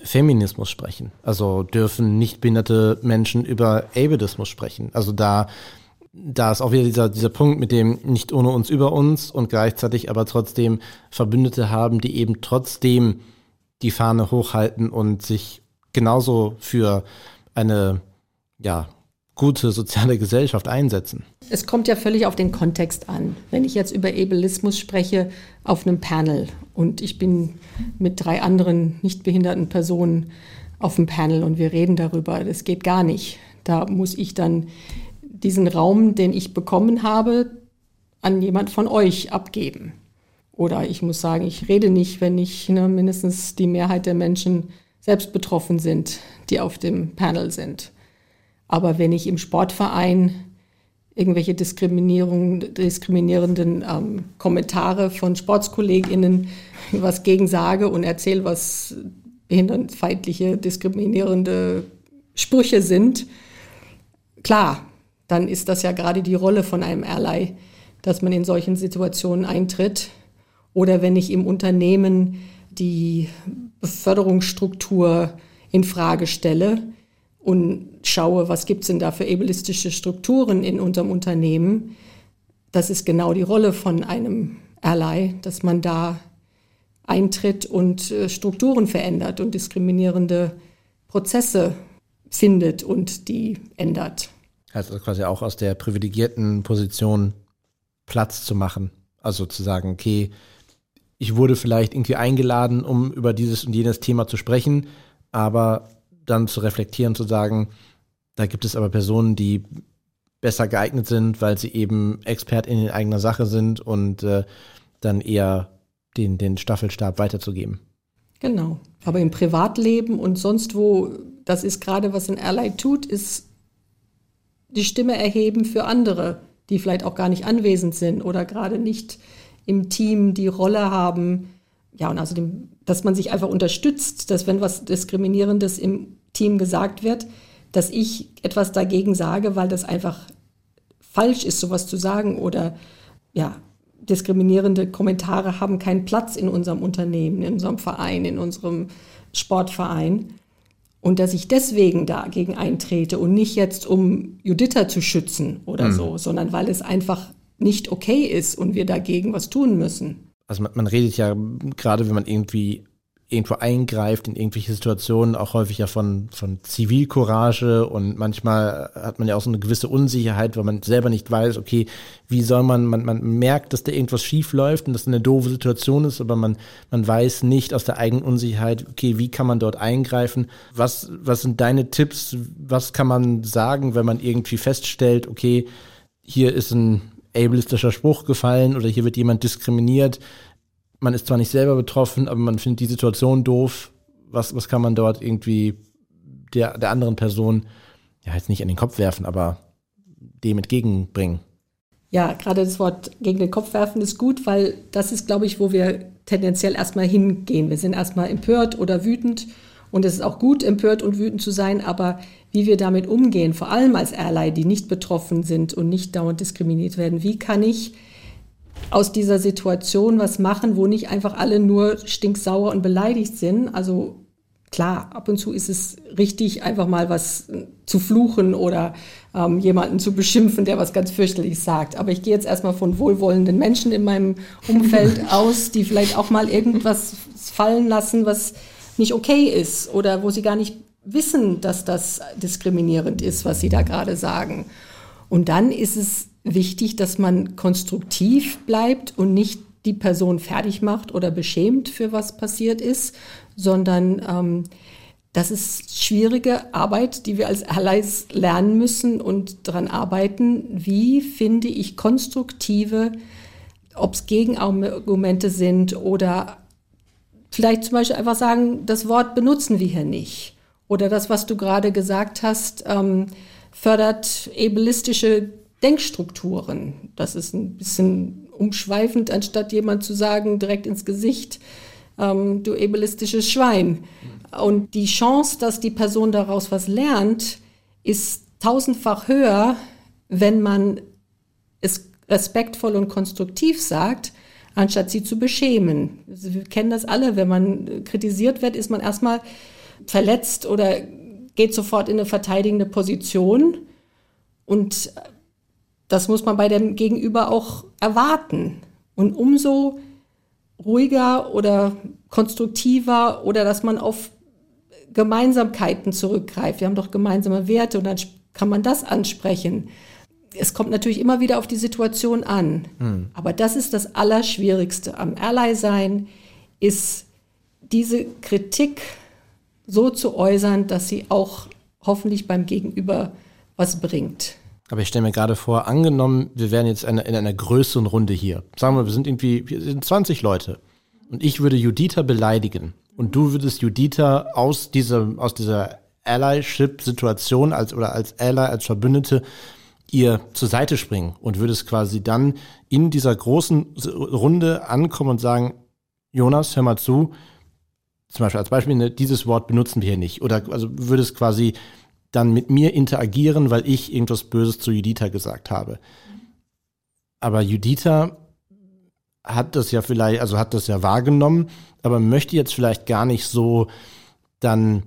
Feminismus sprechen. Also dürfen nicht behinderte Menschen über Ableismus sprechen. Also da, da ist auch wieder dieser, dieser Punkt mit dem nicht ohne uns über uns und gleichzeitig aber trotzdem Verbündete haben, die eben trotzdem die Fahne hochhalten und sich genauso für eine, ja, gute soziale Gesellschaft einsetzen. Es kommt ja völlig auf den Kontext an. Wenn ich jetzt über Ableismus spreche auf einem Panel und ich bin mit drei anderen nicht behinderten Personen auf dem Panel und wir reden darüber, das geht gar nicht. Da muss ich dann diesen Raum, den ich bekommen habe, an jemand von euch abgeben. Oder ich muss sagen, ich rede nicht, wenn ich ne, mindestens die Mehrheit der Menschen selbst betroffen sind, die auf dem Panel sind. Aber wenn ich im Sportverein irgendwelche diskriminierenden ähm, Kommentare von SportskollegInnen was gegen sage und erzähle, was behindertenfeindliche, diskriminierende Sprüche sind, klar, dann ist das ja gerade die Rolle von einem Ally, dass man in solchen Situationen eintritt. Oder wenn ich im Unternehmen die Beförderungsstruktur in Frage stelle, und schaue, was gibt es denn da für ableistische Strukturen in unserem Unternehmen, das ist genau die Rolle von einem Ally, dass man da eintritt und äh, Strukturen verändert und diskriminierende Prozesse findet und die ändert. Also quasi auch aus der privilegierten Position Platz zu machen. Also zu sagen, okay, ich wurde vielleicht irgendwie eingeladen, um über dieses und jenes Thema zu sprechen, aber dann zu reflektieren, zu sagen, da gibt es aber Personen, die besser geeignet sind, weil sie eben Expert in eigener Sache sind und äh, dann eher den, den Staffelstab weiterzugeben. Genau. Aber im Privatleben und sonst wo, das ist gerade, was ein Ally tut, ist die Stimme erheben für andere, die vielleicht auch gar nicht anwesend sind oder gerade nicht im Team die Rolle haben. Ja, und außerdem, dass man sich einfach unterstützt, dass wenn was Diskriminierendes im Team gesagt wird, dass ich etwas dagegen sage, weil das einfach falsch ist, sowas zu sagen oder ja, diskriminierende Kommentare haben keinen Platz in unserem Unternehmen, in unserem Verein, in unserem Sportverein. Und dass ich deswegen dagegen eintrete und nicht jetzt, um Juditha zu schützen oder mhm. so, sondern weil es einfach nicht okay ist und wir dagegen was tun müssen. Also man, man redet ja gerade, wenn man irgendwie irgendwo eingreift in irgendwelche Situationen, auch häufig ja von, von Zivilcourage und manchmal hat man ja auch so eine gewisse Unsicherheit, weil man selber nicht weiß, okay, wie soll man, man, man merkt, dass da irgendwas schief läuft und dass eine doofe Situation ist, aber man, man weiß nicht aus der eigenen Unsicherheit, okay, wie kann man dort eingreifen? Was, was sind deine Tipps? Was kann man sagen, wenn man irgendwie feststellt, okay, hier ist ein ableistischer Spruch gefallen oder hier wird jemand diskriminiert? Man ist zwar nicht selber betroffen, aber man findet die Situation doof. Was, was kann man dort irgendwie der, der anderen Person, ja, jetzt nicht in den Kopf werfen, aber dem entgegenbringen? Ja, gerade das Wort gegen den Kopf werfen ist gut, weil das ist, glaube ich, wo wir tendenziell erstmal hingehen. Wir sind erstmal empört oder wütend Und es ist auch gut, empört und wütend zu sein, aber wie wir damit umgehen, vor allem als Ally, die nicht betroffen sind und nicht dauernd diskriminiert werden, wie kann ich aus dieser Situation was machen, wo nicht einfach alle nur stinksauer und beleidigt sind. Also klar, ab und zu ist es richtig, einfach mal was zu fluchen oder ähm, jemanden zu beschimpfen, der was ganz fürchterlich sagt. Aber ich gehe jetzt erstmal von wohlwollenden Menschen in meinem Umfeld aus, die vielleicht auch mal irgendwas fallen lassen, was nicht okay ist oder wo sie gar nicht wissen, dass das diskriminierend ist, was sie da gerade sagen. Und dann ist es wichtig, dass man konstruktiv bleibt und nicht die Person fertig macht oder beschämt für was passiert ist, sondern ähm, das ist schwierige Arbeit, die wir als Allies lernen müssen und daran arbeiten, wie finde ich konstruktive, ob es Gegenargumente sind oder vielleicht zum Beispiel einfach sagen, das Wort benutzen wir hier nicht. Oder das, was du gerade gesagt hast, ähm, fördert ableistische Denkstrukturen. Das ist ein bisschen umschweifend, anstatt jemand zu sagen, direkt ins Gesicht, ähm, du ableistisches Schwein. Und die Chance, dass die Person daraus was lernt, ist tausendfach höher, wenn man es respektvoll und konstruktiv sagt, anstatt sie zu beschämen. Also wir kennen das alle, wenn man kritisiert wird, ist man erstmal verletzt oder geht sofort in eine verteidigende Position. Und das muss man bei dem Gegenüber auch erwarten. Und umso ruhiger oder konstruktiver oder dass man auf Gemeinsamkeiten zurückgreift. Wir haben doch gemeinsame Werte und dann kann man das ansprechen. Es kommt natürlich immer wieder auf die Situation an. Hm. Aber das ist das Allerschwierigste am Ally sein, ist diese Kritik so zu äußern, dass sie auch hoffentlich beim Gegenüber was bringt. Aber ich stelle mir gerade vor, angenommen, wir wären jetzt in, in einer größeren Runde hier. Sagen wir, wir sind irgendwie, wir sind 20 Leute. Und ich würde Judita beleidigen. Und du würdest Judita aus dieser, aus dieser Allyship-Situation als, oder als Ally, als Verbündete ihr zur Seite springen und würdest quasi dann in dieser großen Runde ankommen und sagen, Jonas, hör mal zu, zum Beispiel als Beispiel, ne, dieses Wort benutzen wir hier nicht. Oder also würdest quasi dann mit mir interagieren, weil ich irgendwas Böses zu Judita gesagt habe. Aber Judita hat das ja vielleicht, also hat das ja wahrgenommen, aber möchte jetzt vielleicht gar nicht so dann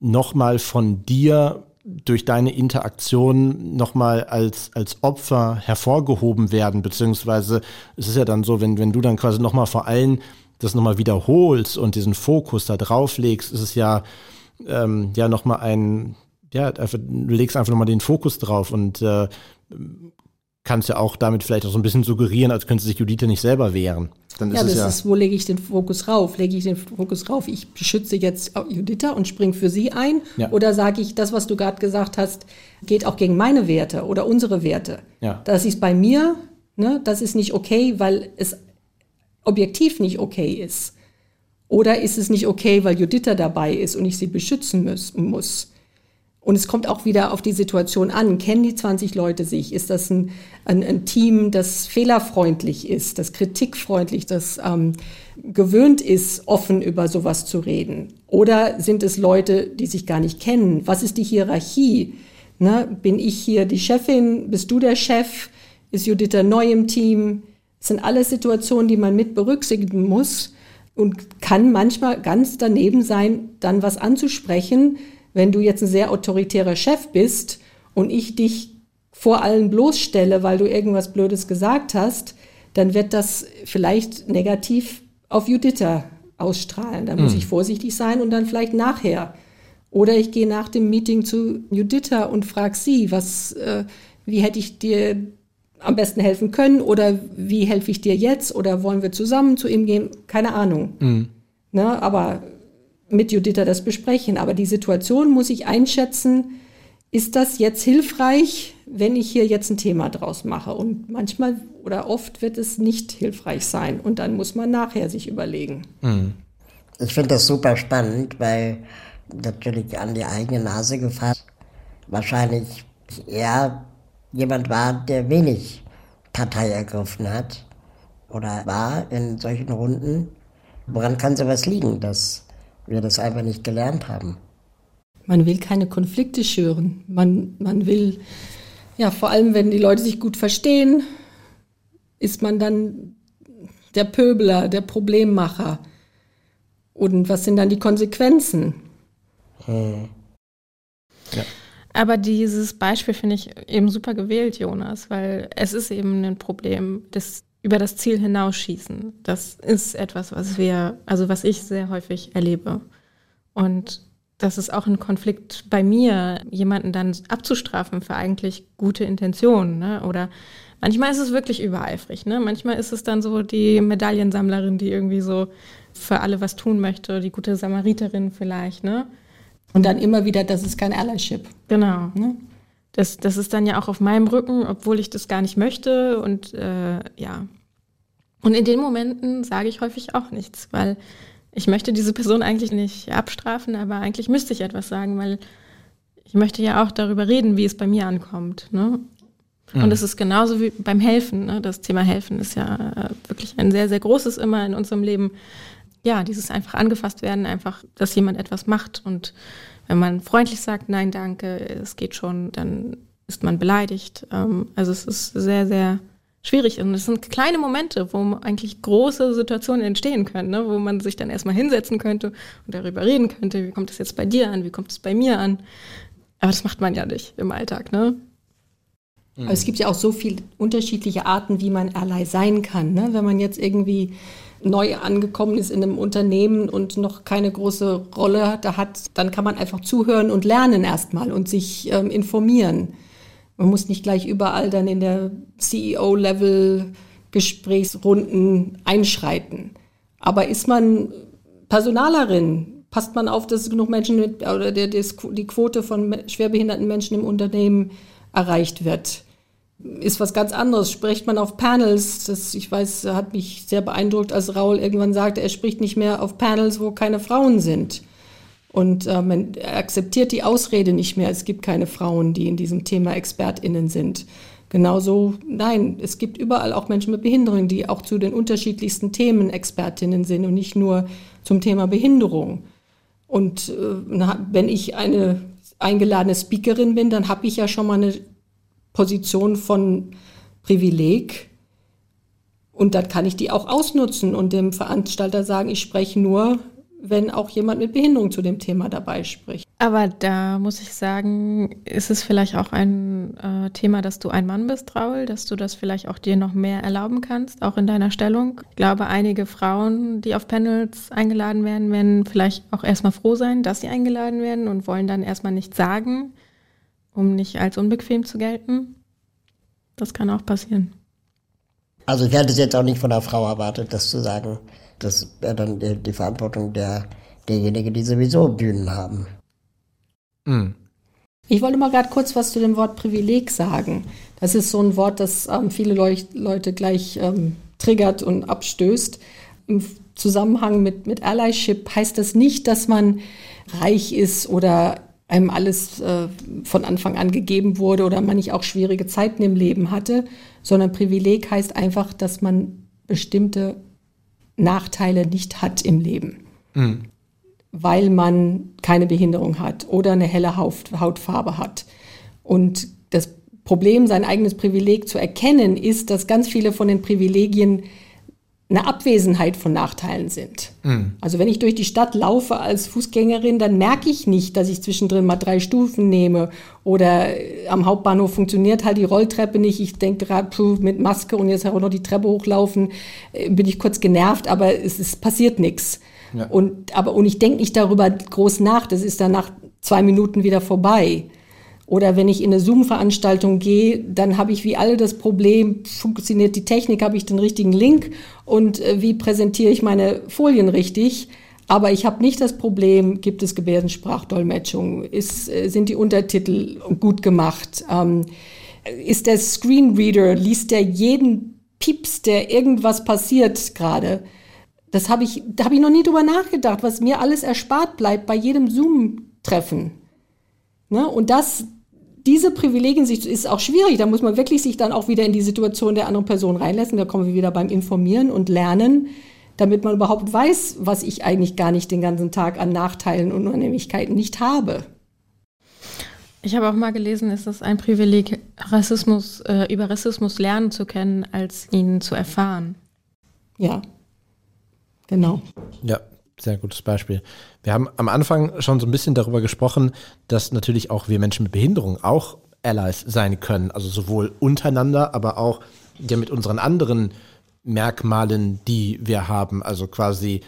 nochmal von dir durch deine Interaktion nochmal als, als Opfer hervorgehoben werden, beziehungsweise es ist ja dann so, wenn, wenn du dann quasi nochmal vor allen das nochmal wiederholst und diesen Fokus da drauf legst, ist es ja, ähm, ja nochmal ein, ja, einfach, du legst einfach nochmal den Fokus drauf und äh, kannst ja auch damit vielleicht auch so ein bisschen suggerieren, als könnte sich Judith nicht selber wehren. Dann ja, das ja ist, wo lege ich den Fokus rauf? Lege ich den Fokus rauf, ich beschütze jetzt Judith und springe für sie ein? Ja. Oder sage ich, das, was du gerade gesagt hast, geht auch gegen meine Werte oder unsere Werte? Ja. Das ist bei mir, ne, das ist nicht okay, weil es objektiv nicht okay ist. Oder ist es nicht okay, weil Judith dabei ist und ich sie beschützen muss? Und es kommt auch wieder auf die Situation an. Kennen die 20 Leute sich? Ist das ein, ein, ein Team, das fehlerfreundlich ist, das kritikfreundlich, das ähm, gewöhnt ist, offen über sowas zu reden? Oder sind es Leute, die sich gar nicht kennen? Was ist die Hierarchie? Ne? Bin ich hier die Chefin? Bist du der Chef? Ist Judith neu im Team? Das sind alles Situationen, die man mit berücksichtigen muss und kann manchmal ganz daneben sein, dann was anzusprechen, wenn du jetzt ein sehr autoritärer Chef bist und ich dich vor allen bloßstelle, weil du irgendwas Blödes gesagt hast, dann wird das vielleicht negativ auf Juditha ausstrahlen. Da muss mhm. ich vorsichtig sein und dann vielleicht nachher. Oder ich gehe nach dem Meeting zu Juditha und frage sie, was, äh, wie hätte ich dir am besten helfen können oder wie helfe ich dir jetzt oder wollen wir zusammen zu ihm gehen? Keine Ahnung. Mhm. Ne, aber mit Juditha das besprechen. Aber die Situation muss ich einschätzen, ist das jetzt hilfreich, wenn ich hier jetzt ein Thema draus mache? Und manchmal oder oft wird es nicht hilfreich sein. Und dann muss man nachher sich überlegen. Mhm. Ich finde das super spannend, weil natürlich an die eigene Nase gefasst wahrscheinlich eher jemand war, der wenig Partei ergriffen hat oder war in solchen Runden. Woran kann sowas liegen, dass wir das einfach nicht gelernt haben. Man will keine Konflikte schüren. Man, man will, ja, vor allem wenn die Leute sich gut verstehen, ist man dann der Pöbler, der Problemmacher. Und was sind dann die Konsequenzen? Hm. Ja. Aber dieses Beispiel finde ich eben super gewählt, Jonas, weil es ist eben ein Problem, das über das Ziel hinausschießen. Das ist etwas, was wir, also was ich sehr häufig erlebe. Und das ist auch ein Konflikt bei mir, jemanden dann abzustrafen für eigentlich gute Intentionen. Ne? Oder manchmal ist es wirklich übereifrig. Ne? Manchmal ist es dann so die Medaillensammlerin, die irgendwie so für alle was tun möchte, die gute Samariterin vielleicht. Ne? Und dann immer wieder, das ist kein Allyship. Genau. Ne? Das, das ist dann ja auch auf meinem Rücken, obwohl ich das gar nicht möchte. Und äh, ja. Und in den Momenten sage ich häufig auch nichts, weil ich möchte diese Person eigentlich nicht abstrafen, aber eigentlich müsste ich etwas sagen, weil ich möchte ja auch darüber reden, wie es bei mir ankommt. Ne? Und mhm. es ist genauso wie beim Helfen. Ne? Das Thema Helfen ist ja äh, wirklich ein sehr, sehr großes immer in unserem Leben. Ja, dieses einfach angefasst werden, einfach, dass jemand etwas macht. Und wenn man freundlich sagt, nein, danke, es geht schon, dann ist man beleidigt. Ähm, also es ist sehr, sehr schwierig. Und es sind kleine Momente, wo eigentlich große Situationen entstehen können, ne? wo man sich dann erstmal hinsetzen könnte und darüber reden könnte, wie kommt es jetzt bei dir an, wie kommt es bei mir an. Aber das macht man ja nicht im Alltag, ne? Aber es gibt ja auch so viele unterschiedliche Arten, wie man Ally sein kann. Ne? Wenn man jetzt irgendwie neu angekommen ist in einem Unternehmen und noch keine große Rolle da hat, dann kann man einfach zuhören und lernen erstmal und sich ähm, informieren. Man muss nicht gleich überall dann in der CEO-Level Gesprächsrunden einschreiten. Aber ist man Personalerin, passt man auf, dass genug Menschen mit, oder der, die Quote von schwerbehinderten Menschen im Unternehmen erreicht wird? Ist was ganz anderes. Spricht man auf Panels? Das, ich weiß, hat mich sehr beeindruckt, als Raul irgendwann sagte, er spricht nicht mehr auf Panels, wo keine Frauen sind. Und äh, man akzeptiert die Ausrede nicht mehr, es gibt keine Frauen, die in diesem Thema ExpertInnen sind. Genauso, nein, es gibt überall auch Menschen mit Behinderung, die auch zu den unterschiedlichsten Themen Expertinnen sind und nicht nur zum Thema Behinderung. Und äh, wenn ich eine eingeladene Speakerin bin, dann habe ich ja schon mal eine Position von Privileg. Und dann kann ich die auch ausnutzen und dem Veranstalter sagen, ich spreche nur wenn auch jemand mit Behinderung zu dem Thema dabei spricht. Aber da muss ich sagen, ist es vielleicht auch ein äh, Thema, dass du ein Mann bist, Raul, dass du das vielleicht auch dir noch mehr erlauben kannst, auch in deiner Stellung. Ich glaube, einige Frauen, die auf Panels eingeladen werden, werden vielleicht auch erstmal froh sein, dass sie eingeladen werden und wollen dann erstmal nichts sagen, um nicht als unbequem zu gelten. Das kann auch passieren. Also ich hätte es jetzt auch nicht von einer Frau erwartet, das zu sagen. Das wäre dann die, die, Verantwortung der, derjenigen, die sowieso Bühnen haben. Mhm. Ich wollte mal gerade kurz was zu dem Wort Privileg sagen. Das ist so ein Wort, das ähm, viele Leu Leute gleich ähm, triggert und abstößt. Im Zusammenhang mit, mit Allyship heißt das nicht, dass man reich ist oder einem alles äh, von Anfang an gegeben wurde oder man nicht auch schwierige Zeiten im Leben hatte, sondern Privileg heißt einfach, dass man bestimmte Nachteile nicht hat im Leben, mhm. weil man keine Behinderung hat oder eine helle Hautfarbe hat. Und das Problem, sein eigenes Privileg zu erkennen, ist, dass ganz viele von den Privilegien eine Abwesenheit von Nachteilen sind. Mhm. Also wenn ich durch die Stadt laufe als Fußgängerin, dann merke ich nicht, dass ich zwischendrin mal drei Stufen nehme oder am Hauptbahnhof funktioniert halt die Rolltreppe nicht. Ich denke gerade mit Maske und jetzt auch noch die Treppe hochlaufen, äh, bin ich kurz genervt, aber es, es passiert nichts. Ja. Und, aber, und ich denke nicht darüber groß nach, das ist dann nach zwei Minuten wieder vorbei. Oder wenn ich in eine Zoom-Veranstaltung gehe, dann habe ich wie alle das Problem, funktioniert die Technik, habe ich den richtigen Link und äh, wie präsentiere ich meine Folien richtig. Aber ich habe nicht das Problem, gibt es Gebärdensprachdolmetschung, ist, äh, sind die Untertitel gut gemacht, ähm, ist der Screenreader, liest der jeden Pieps, der irgendwas passiert gerade. Das habe ich, da habe ich noch nie drüber nachgedacht, was mir alles erspart bleibt bei jedem Zoom-Treffen. Ne? Und das, diese Privilegien sich, ist auch schwierig. Da muss man wirklich sich dann auch wieder in die Situation der anderen Person reinlassen. Da kommen wir wieder beim Informieren und Lernen. damit man überhaupt weiß, was ich eigentlich gar nicht den ganzen Tag an Nachteilen und Unannehmlichkeiten nicht habe. Ich habe auch mal gelesen, es ist ein Privileg, Rassismus, äh, über Rassismus lernen zu können, als ihn zu erfahren. Ja, genau. Ja, sehr gutes Beispiel. Wir haben am Anfang schon so ein bisschen darüber gesprochen, dass natürlich auch wir Menschen mit Behinderung auch Allies sein können. Also sowohl untereinander, aber auch ja mit unseren anderen Merkmalen, die wir haben. Also quasi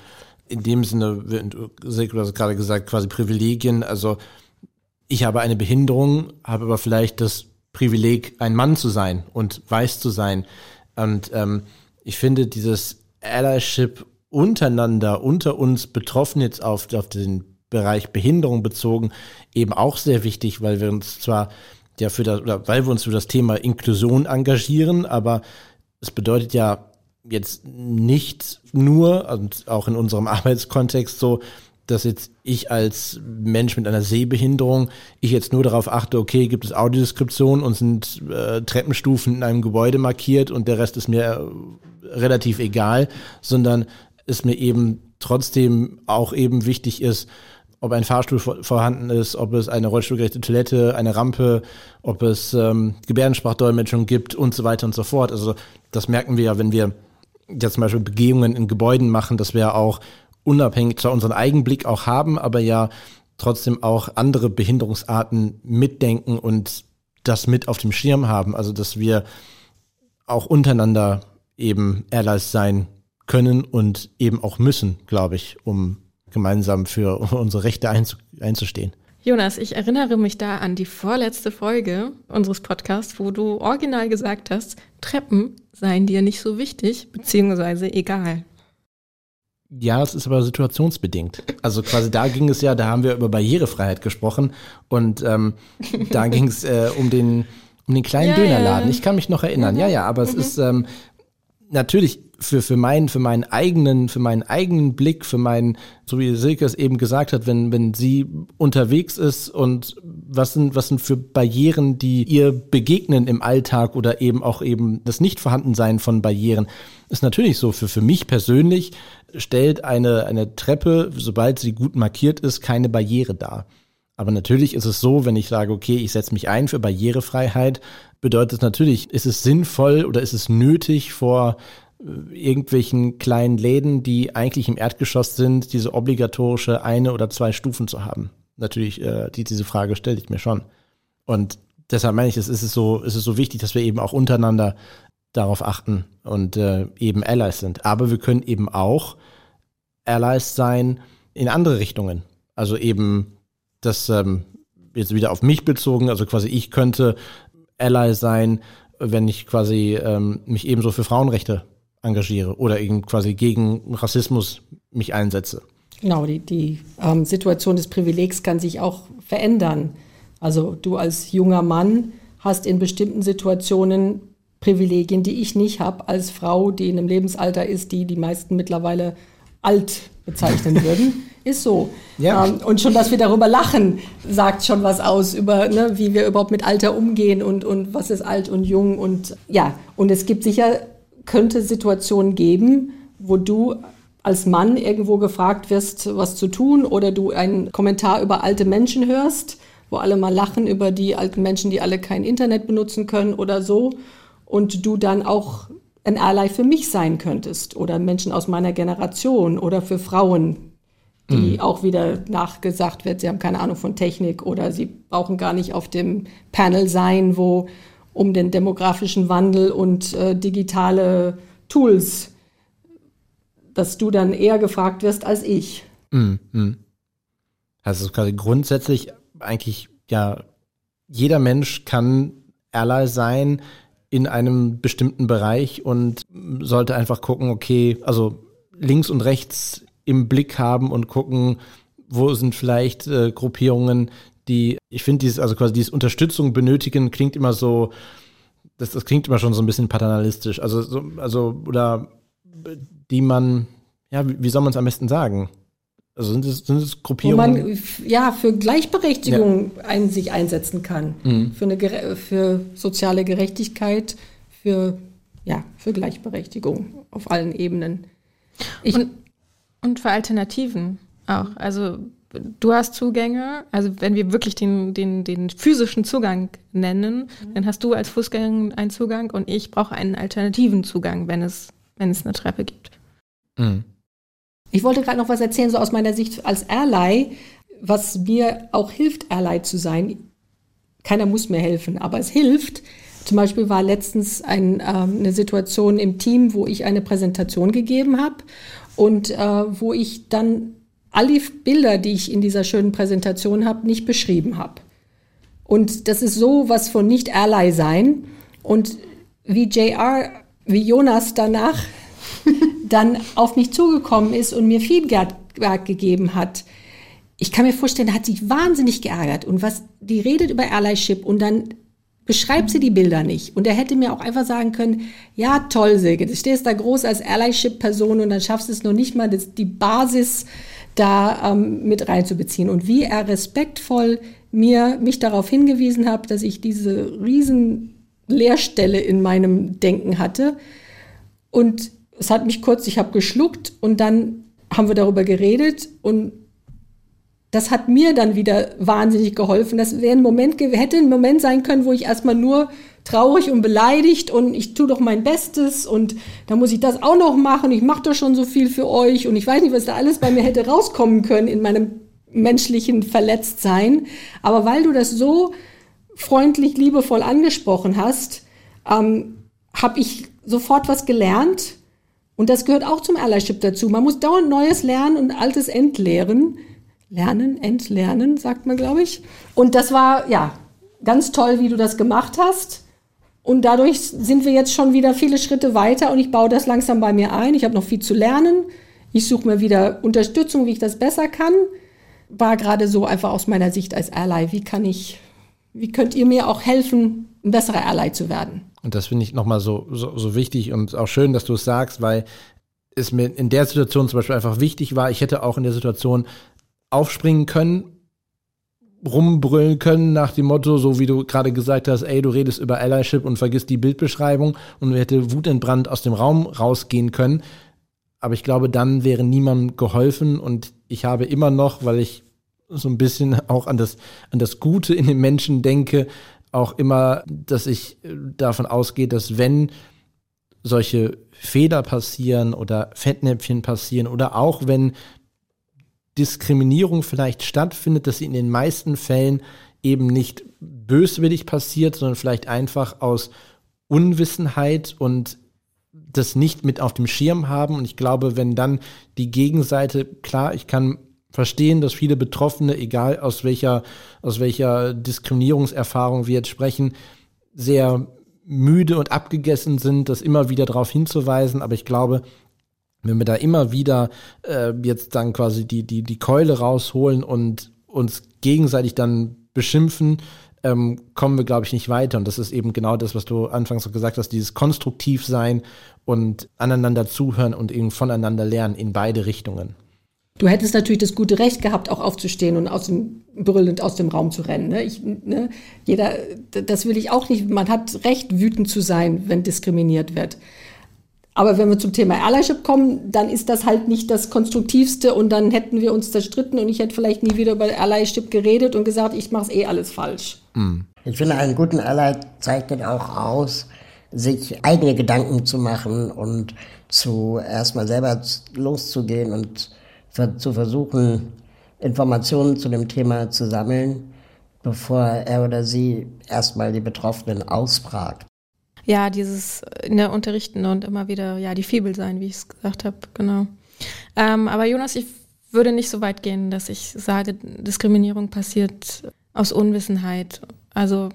in dem Sinne, du hast gerade gesagt, quasi Privilegien. Also ich habe eine Behinderung, habe aber vielleicht das Privileg, ein Mann zu sein und weiß zu sein. Und ähm, ich finde dieses Allyship untereinander, unter uns betroffen jetzt auf, auf den Bereich Behinderung bezogen, eben auch sehr wichtig, weil wir uns zwar ja für das, oder weil wir uns für das Thema Inklusion engagieren, aber es bedeutet ja jetzt nicht nur, und auch in unserem Arbeitskontext so, dass jetzt ich als Mensch mit einer Sehbehinderung, ich jetzt nur darauf achte, okay, gibt es Audiodeskription und sind äh, Treppenstufen in einem Gebäude markiert und der Rest ist mir äh, relativ egal, sondern es mir eben trotzdem auch eben wichtig ist, ob ein Fahrstuhl vorhanden ist, ob es eine rollstuhlgerechte Toilette, eine Rampe, ob es ähm, Gebärdensprachdolmetschung gibt und so weiter und so fort. Also das merken wir ja, wenn wir ja zum Beispiel Begehungen in Gebäuden machen, dass wir auch unabhängig zwar unseren Eigenblick auch haben, aber ja trotzdem auch andere Behinderungsarten mitdenken und das mit auf dem Schirm haben. Also dass wir auch untereinander eben Allies sein können und eben auch müssen, glaube ich, um gemeinsam für unsere Rechte einzustehen. Jonas, ich erinnere mich da an die vorletzte Folge unseres Podcasts, wo du original gesagt hast, Treppen seien dir nicht so wichtig, beziehungsweise egal. Ja, das ist aber situationsbedingt. Also quasi da ging es ja, da haben wir über Barrierefreiheit gesprochen und ähm, da ging es äh, um den um den kleinen ja, Dönerladen. Ja. Ich kann mich noch erinnern. Mhm. Ja, ja, aber mhm. es ist ähm, natürlich für, für meinen, für meinen eigenen, für meinen eigenen Blick, für meinen, so wie Silke es eben gesagt hat, wenn, wenn sie unterwegs ist und was sind, was sind für Barrieren, die ihr begegnen im Alltag oder eben auch eben das Nichtvorhandensein von Barrieren, ist natürlich so. Für, für mich persönlich stellt eine, eine Treppe, sobald sie gut markiert ist, keine Barriere dar. Aber natürlich ist es so, wenn ich sage, okay, ich setze mich ein für Barrierefreiheit, bedeutet natürlich, ist es sinnvoll oder ist es nötig, vor irgendwelchen kleinen Läden, die eigentlich im Erdgeschoss sind, diese obligatorische eine oder zwei Stufen zu haben. Natürlich, äh, die, diese Frage stelle ich mir schon. Und deshalb meine ich, es ist so, es ist so wichtig, dass wir eben auch untereinander darauf achten und äh, eben Allies sind. Aber wir können eben auch Allies sein in andere Richtungen. Also eben das ähm, jetzt wieder auf mich bezogen, also quasi ich könnte Ally sein, wenn ich quasi ähm, mich ebenso für Frauenrechte engagiere oder eben quasi gegen Rassismus mich einsetze. Genau, die, die ähm, Situation des Privilegs kann sich auch verändern. Also du als junger Mann hast in bestimmten Situationen Privilegien, die ich nicht habe als Frau, die in einem Lebensalter ist, die die meisten mittlerweile alt bezeichnen würden. Ist so. Ja. Ähm, und schon, dass wir darüber lachen, sagt schon was aus über, ne, wie wir überhaupt mit Alter umgehen und, und was ist alt und jung. Und ja, und es gibt sicher, könnte Situationen geben, wo du als Mann irgendwo gefragt wirst, was zu tun, oder du einen Kommentar über alte Menschen hörst, wo alle mal lachen über die alten Menschen, die alle kein Internet benutzen können oder so. Und du dann auch ein Ally für mich sein könntest oder Menschen aus meiner Generation oder für Frauen, die mhm. auch wieder nachgesagt wird, sie haben keine Ahnung von Technik oder sie brauchen gar nicht auf dem Panel sein, wo um den demografischen Wandel und äh, digitale Tools, dass du dann eher gefragt wirst als ich. Mhm. Also quasi grundsätzlich eigentlich ja jeder Mensch kann Ally sein, in einem bestimmten Bereich und sollte einfach gucken, okay, also links und rechts im Blick haben und gucken, wo sind vielleicht äh, Gruppierungen, die, ich finde, dieses, also quasi dieses Unterstützung benötigen, klingt immer so, das, das klingt immer schon so ein bisschen paternalistisch. Also, so, also, oder die man, ja, wie, wie soll man es am besten sagen? Also sind es, sind es Gruppierungen? Wo man ja für Gleichberechtigung ja. Ein, sich einsetzen kann, mhm. für, eine, für soziale Gerechtigkeit, für, ja, für Gleichberechtigung auf allen Ebenen. Ich und, und für Alternativen auch. Also du hast Zugänge, also wenn wir wirklich den, den, den physischen Zugang nennen, mhm. dann hast du als Fußgänger einen Zugang und ich brauche einen alternativen Zugang, wenn es, wenn es eine Treppe gibt. Mhm. Ich wollte gerade noch was erzählen, so aus meiner Sicht als Ally, was mir auch hilft, Ally zu sein. Keiner muss mir helfen, aber es hilft. Zum Beispiel war letztens ein, äh, eine Situation im Team, wo ich eine Präsentation gegeben habe und äh, wo ich dann all die Bilder, die ich in dieser schönen Präsentation habe, nicht beschrieben habe. Und das ist so was von nicht Ally sein. Und wie JR, wie Jonas danach dann auf mich zugekommen ist und mir Feedback gegeben hat, ich kann mir vorstellen, hat sich wahnsinnig geärgert. Und was, die redet über Allyship und dann beschreibt sie die Bilder nicht. Und er hätte mir auch einfach sagen können, ja, toll, Silke, du stehst da groß als Allyship-Person und dann schaffst du es noch nicht mal, das, die Basis da ähm, mit reinzubeziehen. Und wie er respektvoll mir, mich darauf hingewiesen hat, dass ich diese riesen Leerstelle in meinem Denken hatte. Und es hat mich kurz, ich habe geschluckt und dann haben wir darüber geredet und das hat mir dann wieder wahnsinnig geholfen. Das wäre ein Moment, hätte ein Moment sein können, wo ich erstmal nur traurig und beleidigt und ich tue doch mein Bestes und da muss ich das auch noch machen. Ich mache doch schon so viel für euch und ich weiß nicht, was da alles bei mir hätte rauskommen können in meinem menschlichen Verletztsein. Aber weil du das so freundlich, liebevoll angesprochen hast, ähm, habe ich sofort was gelernt. Und das gehört auch zum Allyship dazu. Man muss dauernd Neues lernen und Altes entleeren. Lernen, entlernen, sagt man, glaube ich. Und das war, ja, ganz toll, wie du das gemacht hast. Und dadurch sind wir jetzt schon wieder viele Schritte weiter und ich baue das langsam bei mir ein. Ich habe noch viel zu lernen. Ich suche mir wieder Unterstützung, wie ich das besser kann. War gerade so einfach aus meiner Sicht als Ally. Wie kann ich, wie könnt ihr mir auch helfen, ein besserer Ally zu werden? Und das finde ich nochmal so, so, so wichtig und auch schön, dass du es sagst, weil es mir in der Situation zum Beispiel einfach wichtig war. Ich hätte auch in der Situation aufspringen können, rumbrüllen können nach dem Motto, so wie du gerade gesagt hast, ey, du redest über Allyship und vergisst die Bildbeschreibung und hätte wutentbrannt aus dem Raum rausgehen können. Aber ich glaube, dann wäre niemandem geholfen und ich habe immer noch, weil ich so ein bisschen auch an das, an das Gute in den Menschen denke, auch immer, dass ich davon ausgehe, dass wenn solche Fehler passieren oder Fettnäpfchen passieren oder auch wenn Diskriminierung vielleicht stattfindet, dass sie in den meisten Fällen eben nicht böswillig passiert, sondern vielleicht einfach aus Unwissenheit und das nicht mit auf dem Schirm haben. Und ich glaube, wenn dann die Gegenseite, klar, ich kann verstehen, dass viele Betroffene, egal aus welcher, aus welcher Diskriminierungserfahrung wir jetzt sprechen, sehr müde und abgegessen sind, das immer wieder darauf hinzuweisen. Aber ich glaube, wenn wir da immer wieder äh, jetzt dann quasi die, die, die Keule rausholen und uns gegenseitig dann beschimpfen, ähm, kommen wir, glaube ich, nicht weiter. Und das ist eben genau das, was du anfangs gesagt hast, dieses konstruktiv sein und aneinander zuhören und eben voneinander lernen in beide Richtungen. Du hättest natürlich das gute Recht gehabt, auch aufzustehen und aus dem brüllend aus dem Raum zu rennen. Ne? Ich, ne? Jeder, das will ich auch nicht. Man hat Recht, wütend zu sein, wenn diskriminiert wird. Aber wenn wir zum Thema Allyship kommen, dann ist das halt nicht das Konstruktivste und dann hätten wir uns zerstritten und ich hätte vielleicht nie wieder über Allyship geredet und gesagt, ich mache es eh alles falsch. Mhm. Ich finde, einen guten Ally zeichnet auch aus, sich eigene Gedanken zu machen und zu erstmal selber loszugehen und zu versuchen, Informationen zu dem Thema zu sammeln, bevor er oder sie erstmal die Betroffenen ausfragt. Ja, dieses in der Unterrichten und immer wieder, ja, die Fibel sein, wie ich es gesagt habe, genau. Ähm, aber Jonas, ich würde nicht so weit gehen, dass ich sage, Diskriminierung passiert aus Unwissenheit. Also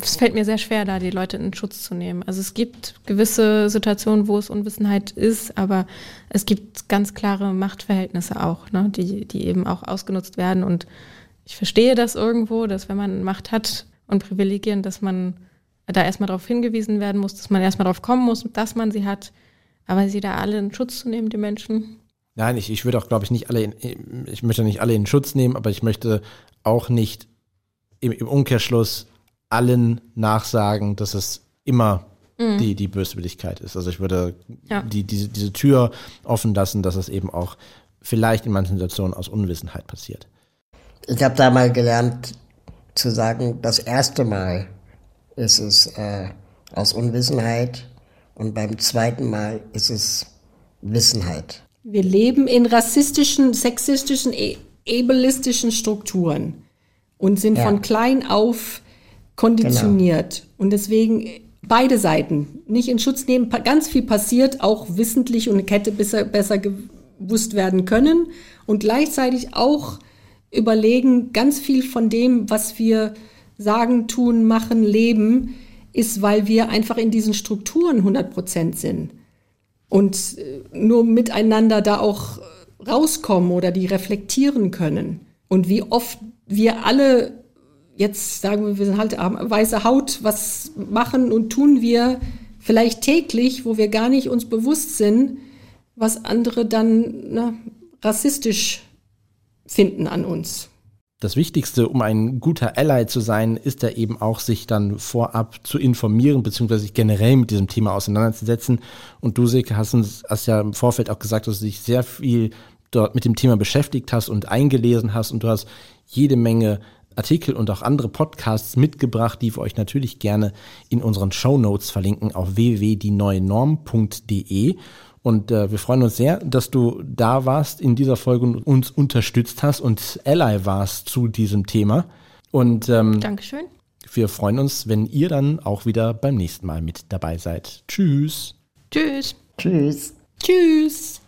es fällt mir sehr schwer, da die Leute in Schutz zu nehmen. Also es gibt gewisse Situationen, wo es Unwissenheit ist, aber es gibt ganz klare Machtverhältnisse auch, ne, die, die eben auch ausgenutzt werden. Und ich verstehe das irgendwo, dass wenn man Macht hat und Privilegien, dass man da erstmal darauf hingewiesen werden muss, dass man erstmal darauf kommen muss, dass man sie hat. Aber sie da alle in Schutz zu nehmen, die Menschen. Nein, ich, ich würde auch, glaube ich, nicht alle, in, ich möchte nicht alle in Schutz nehmen, aber ich möchte auch nicht im, im Umkehrschluss allen nachsagen, dass es immer mhm. die, die Böswilligkeit ist. Also ich würde ja. die, diese, diese Tür offen lassen, dass es eben auch vielleicht in manchen Situationen aus Unwissenheit passiert. Ich habe da mal gelernt zu sagen, das erste Mal ist es äh, aus Unwissenheit und beim zweiten Mal ist es Wissenheit. Wir leben in rassistischen, sexistischen, e ableistischen Strukturen und sind ja. von klein auf konditioniert. Genau. Und deswegen beide Seiten nicht in Schutz nehmen. Ganz viel passiert, auch wissentlich und hätte besser, besser gewusst werden können. Und gleichzeitig auch überlegen, ganz viel von dem, was wir sagen, tun, machen, leben, ist, weil wir einfach in diesen Strukturen 100 Prozent sind. Und äh, nur miteinander da auch rauskommen oder die reflektieren können. Und wie oft wir alle jetzt sagen wir, wir sind halt weiße Haut, was machen und tun wir vielleicht täglich, wo wir gar nicht uns bewusst sind, was andere dann na, rassistisch finden an uns. Das Wichtigste, um ein guter Ally zu sein, ist ja eben auch, sich dann vorab zu informieren, beziehungsweise sich generell mit diesem Thema auseinanderzusetzen. Und du, Silke, hast uns hast ja im Vorfeld auch gesagt, dass du dich sehr viel dort mit dem Thema beschäftigt hast und eingelesen hast und du hast jede Menge Artikel und auch andere Podcasts mitgebracht, die wir euch natürlich gerne in unseren Show Notes verlinken auf www.dieneuenorm.de. Und äh, wir freuen uns sehr, dass du da warst in dieser Folge und uns unterstützt hast und Ally warst zu diesem Thema. Und ähm, Dankeschön. Wir freuen uns, wenn ihr dann auch wieder beim nächsten Mal mit dabei seid. Tschüss. Tschüss. Tschüss. Tschüss.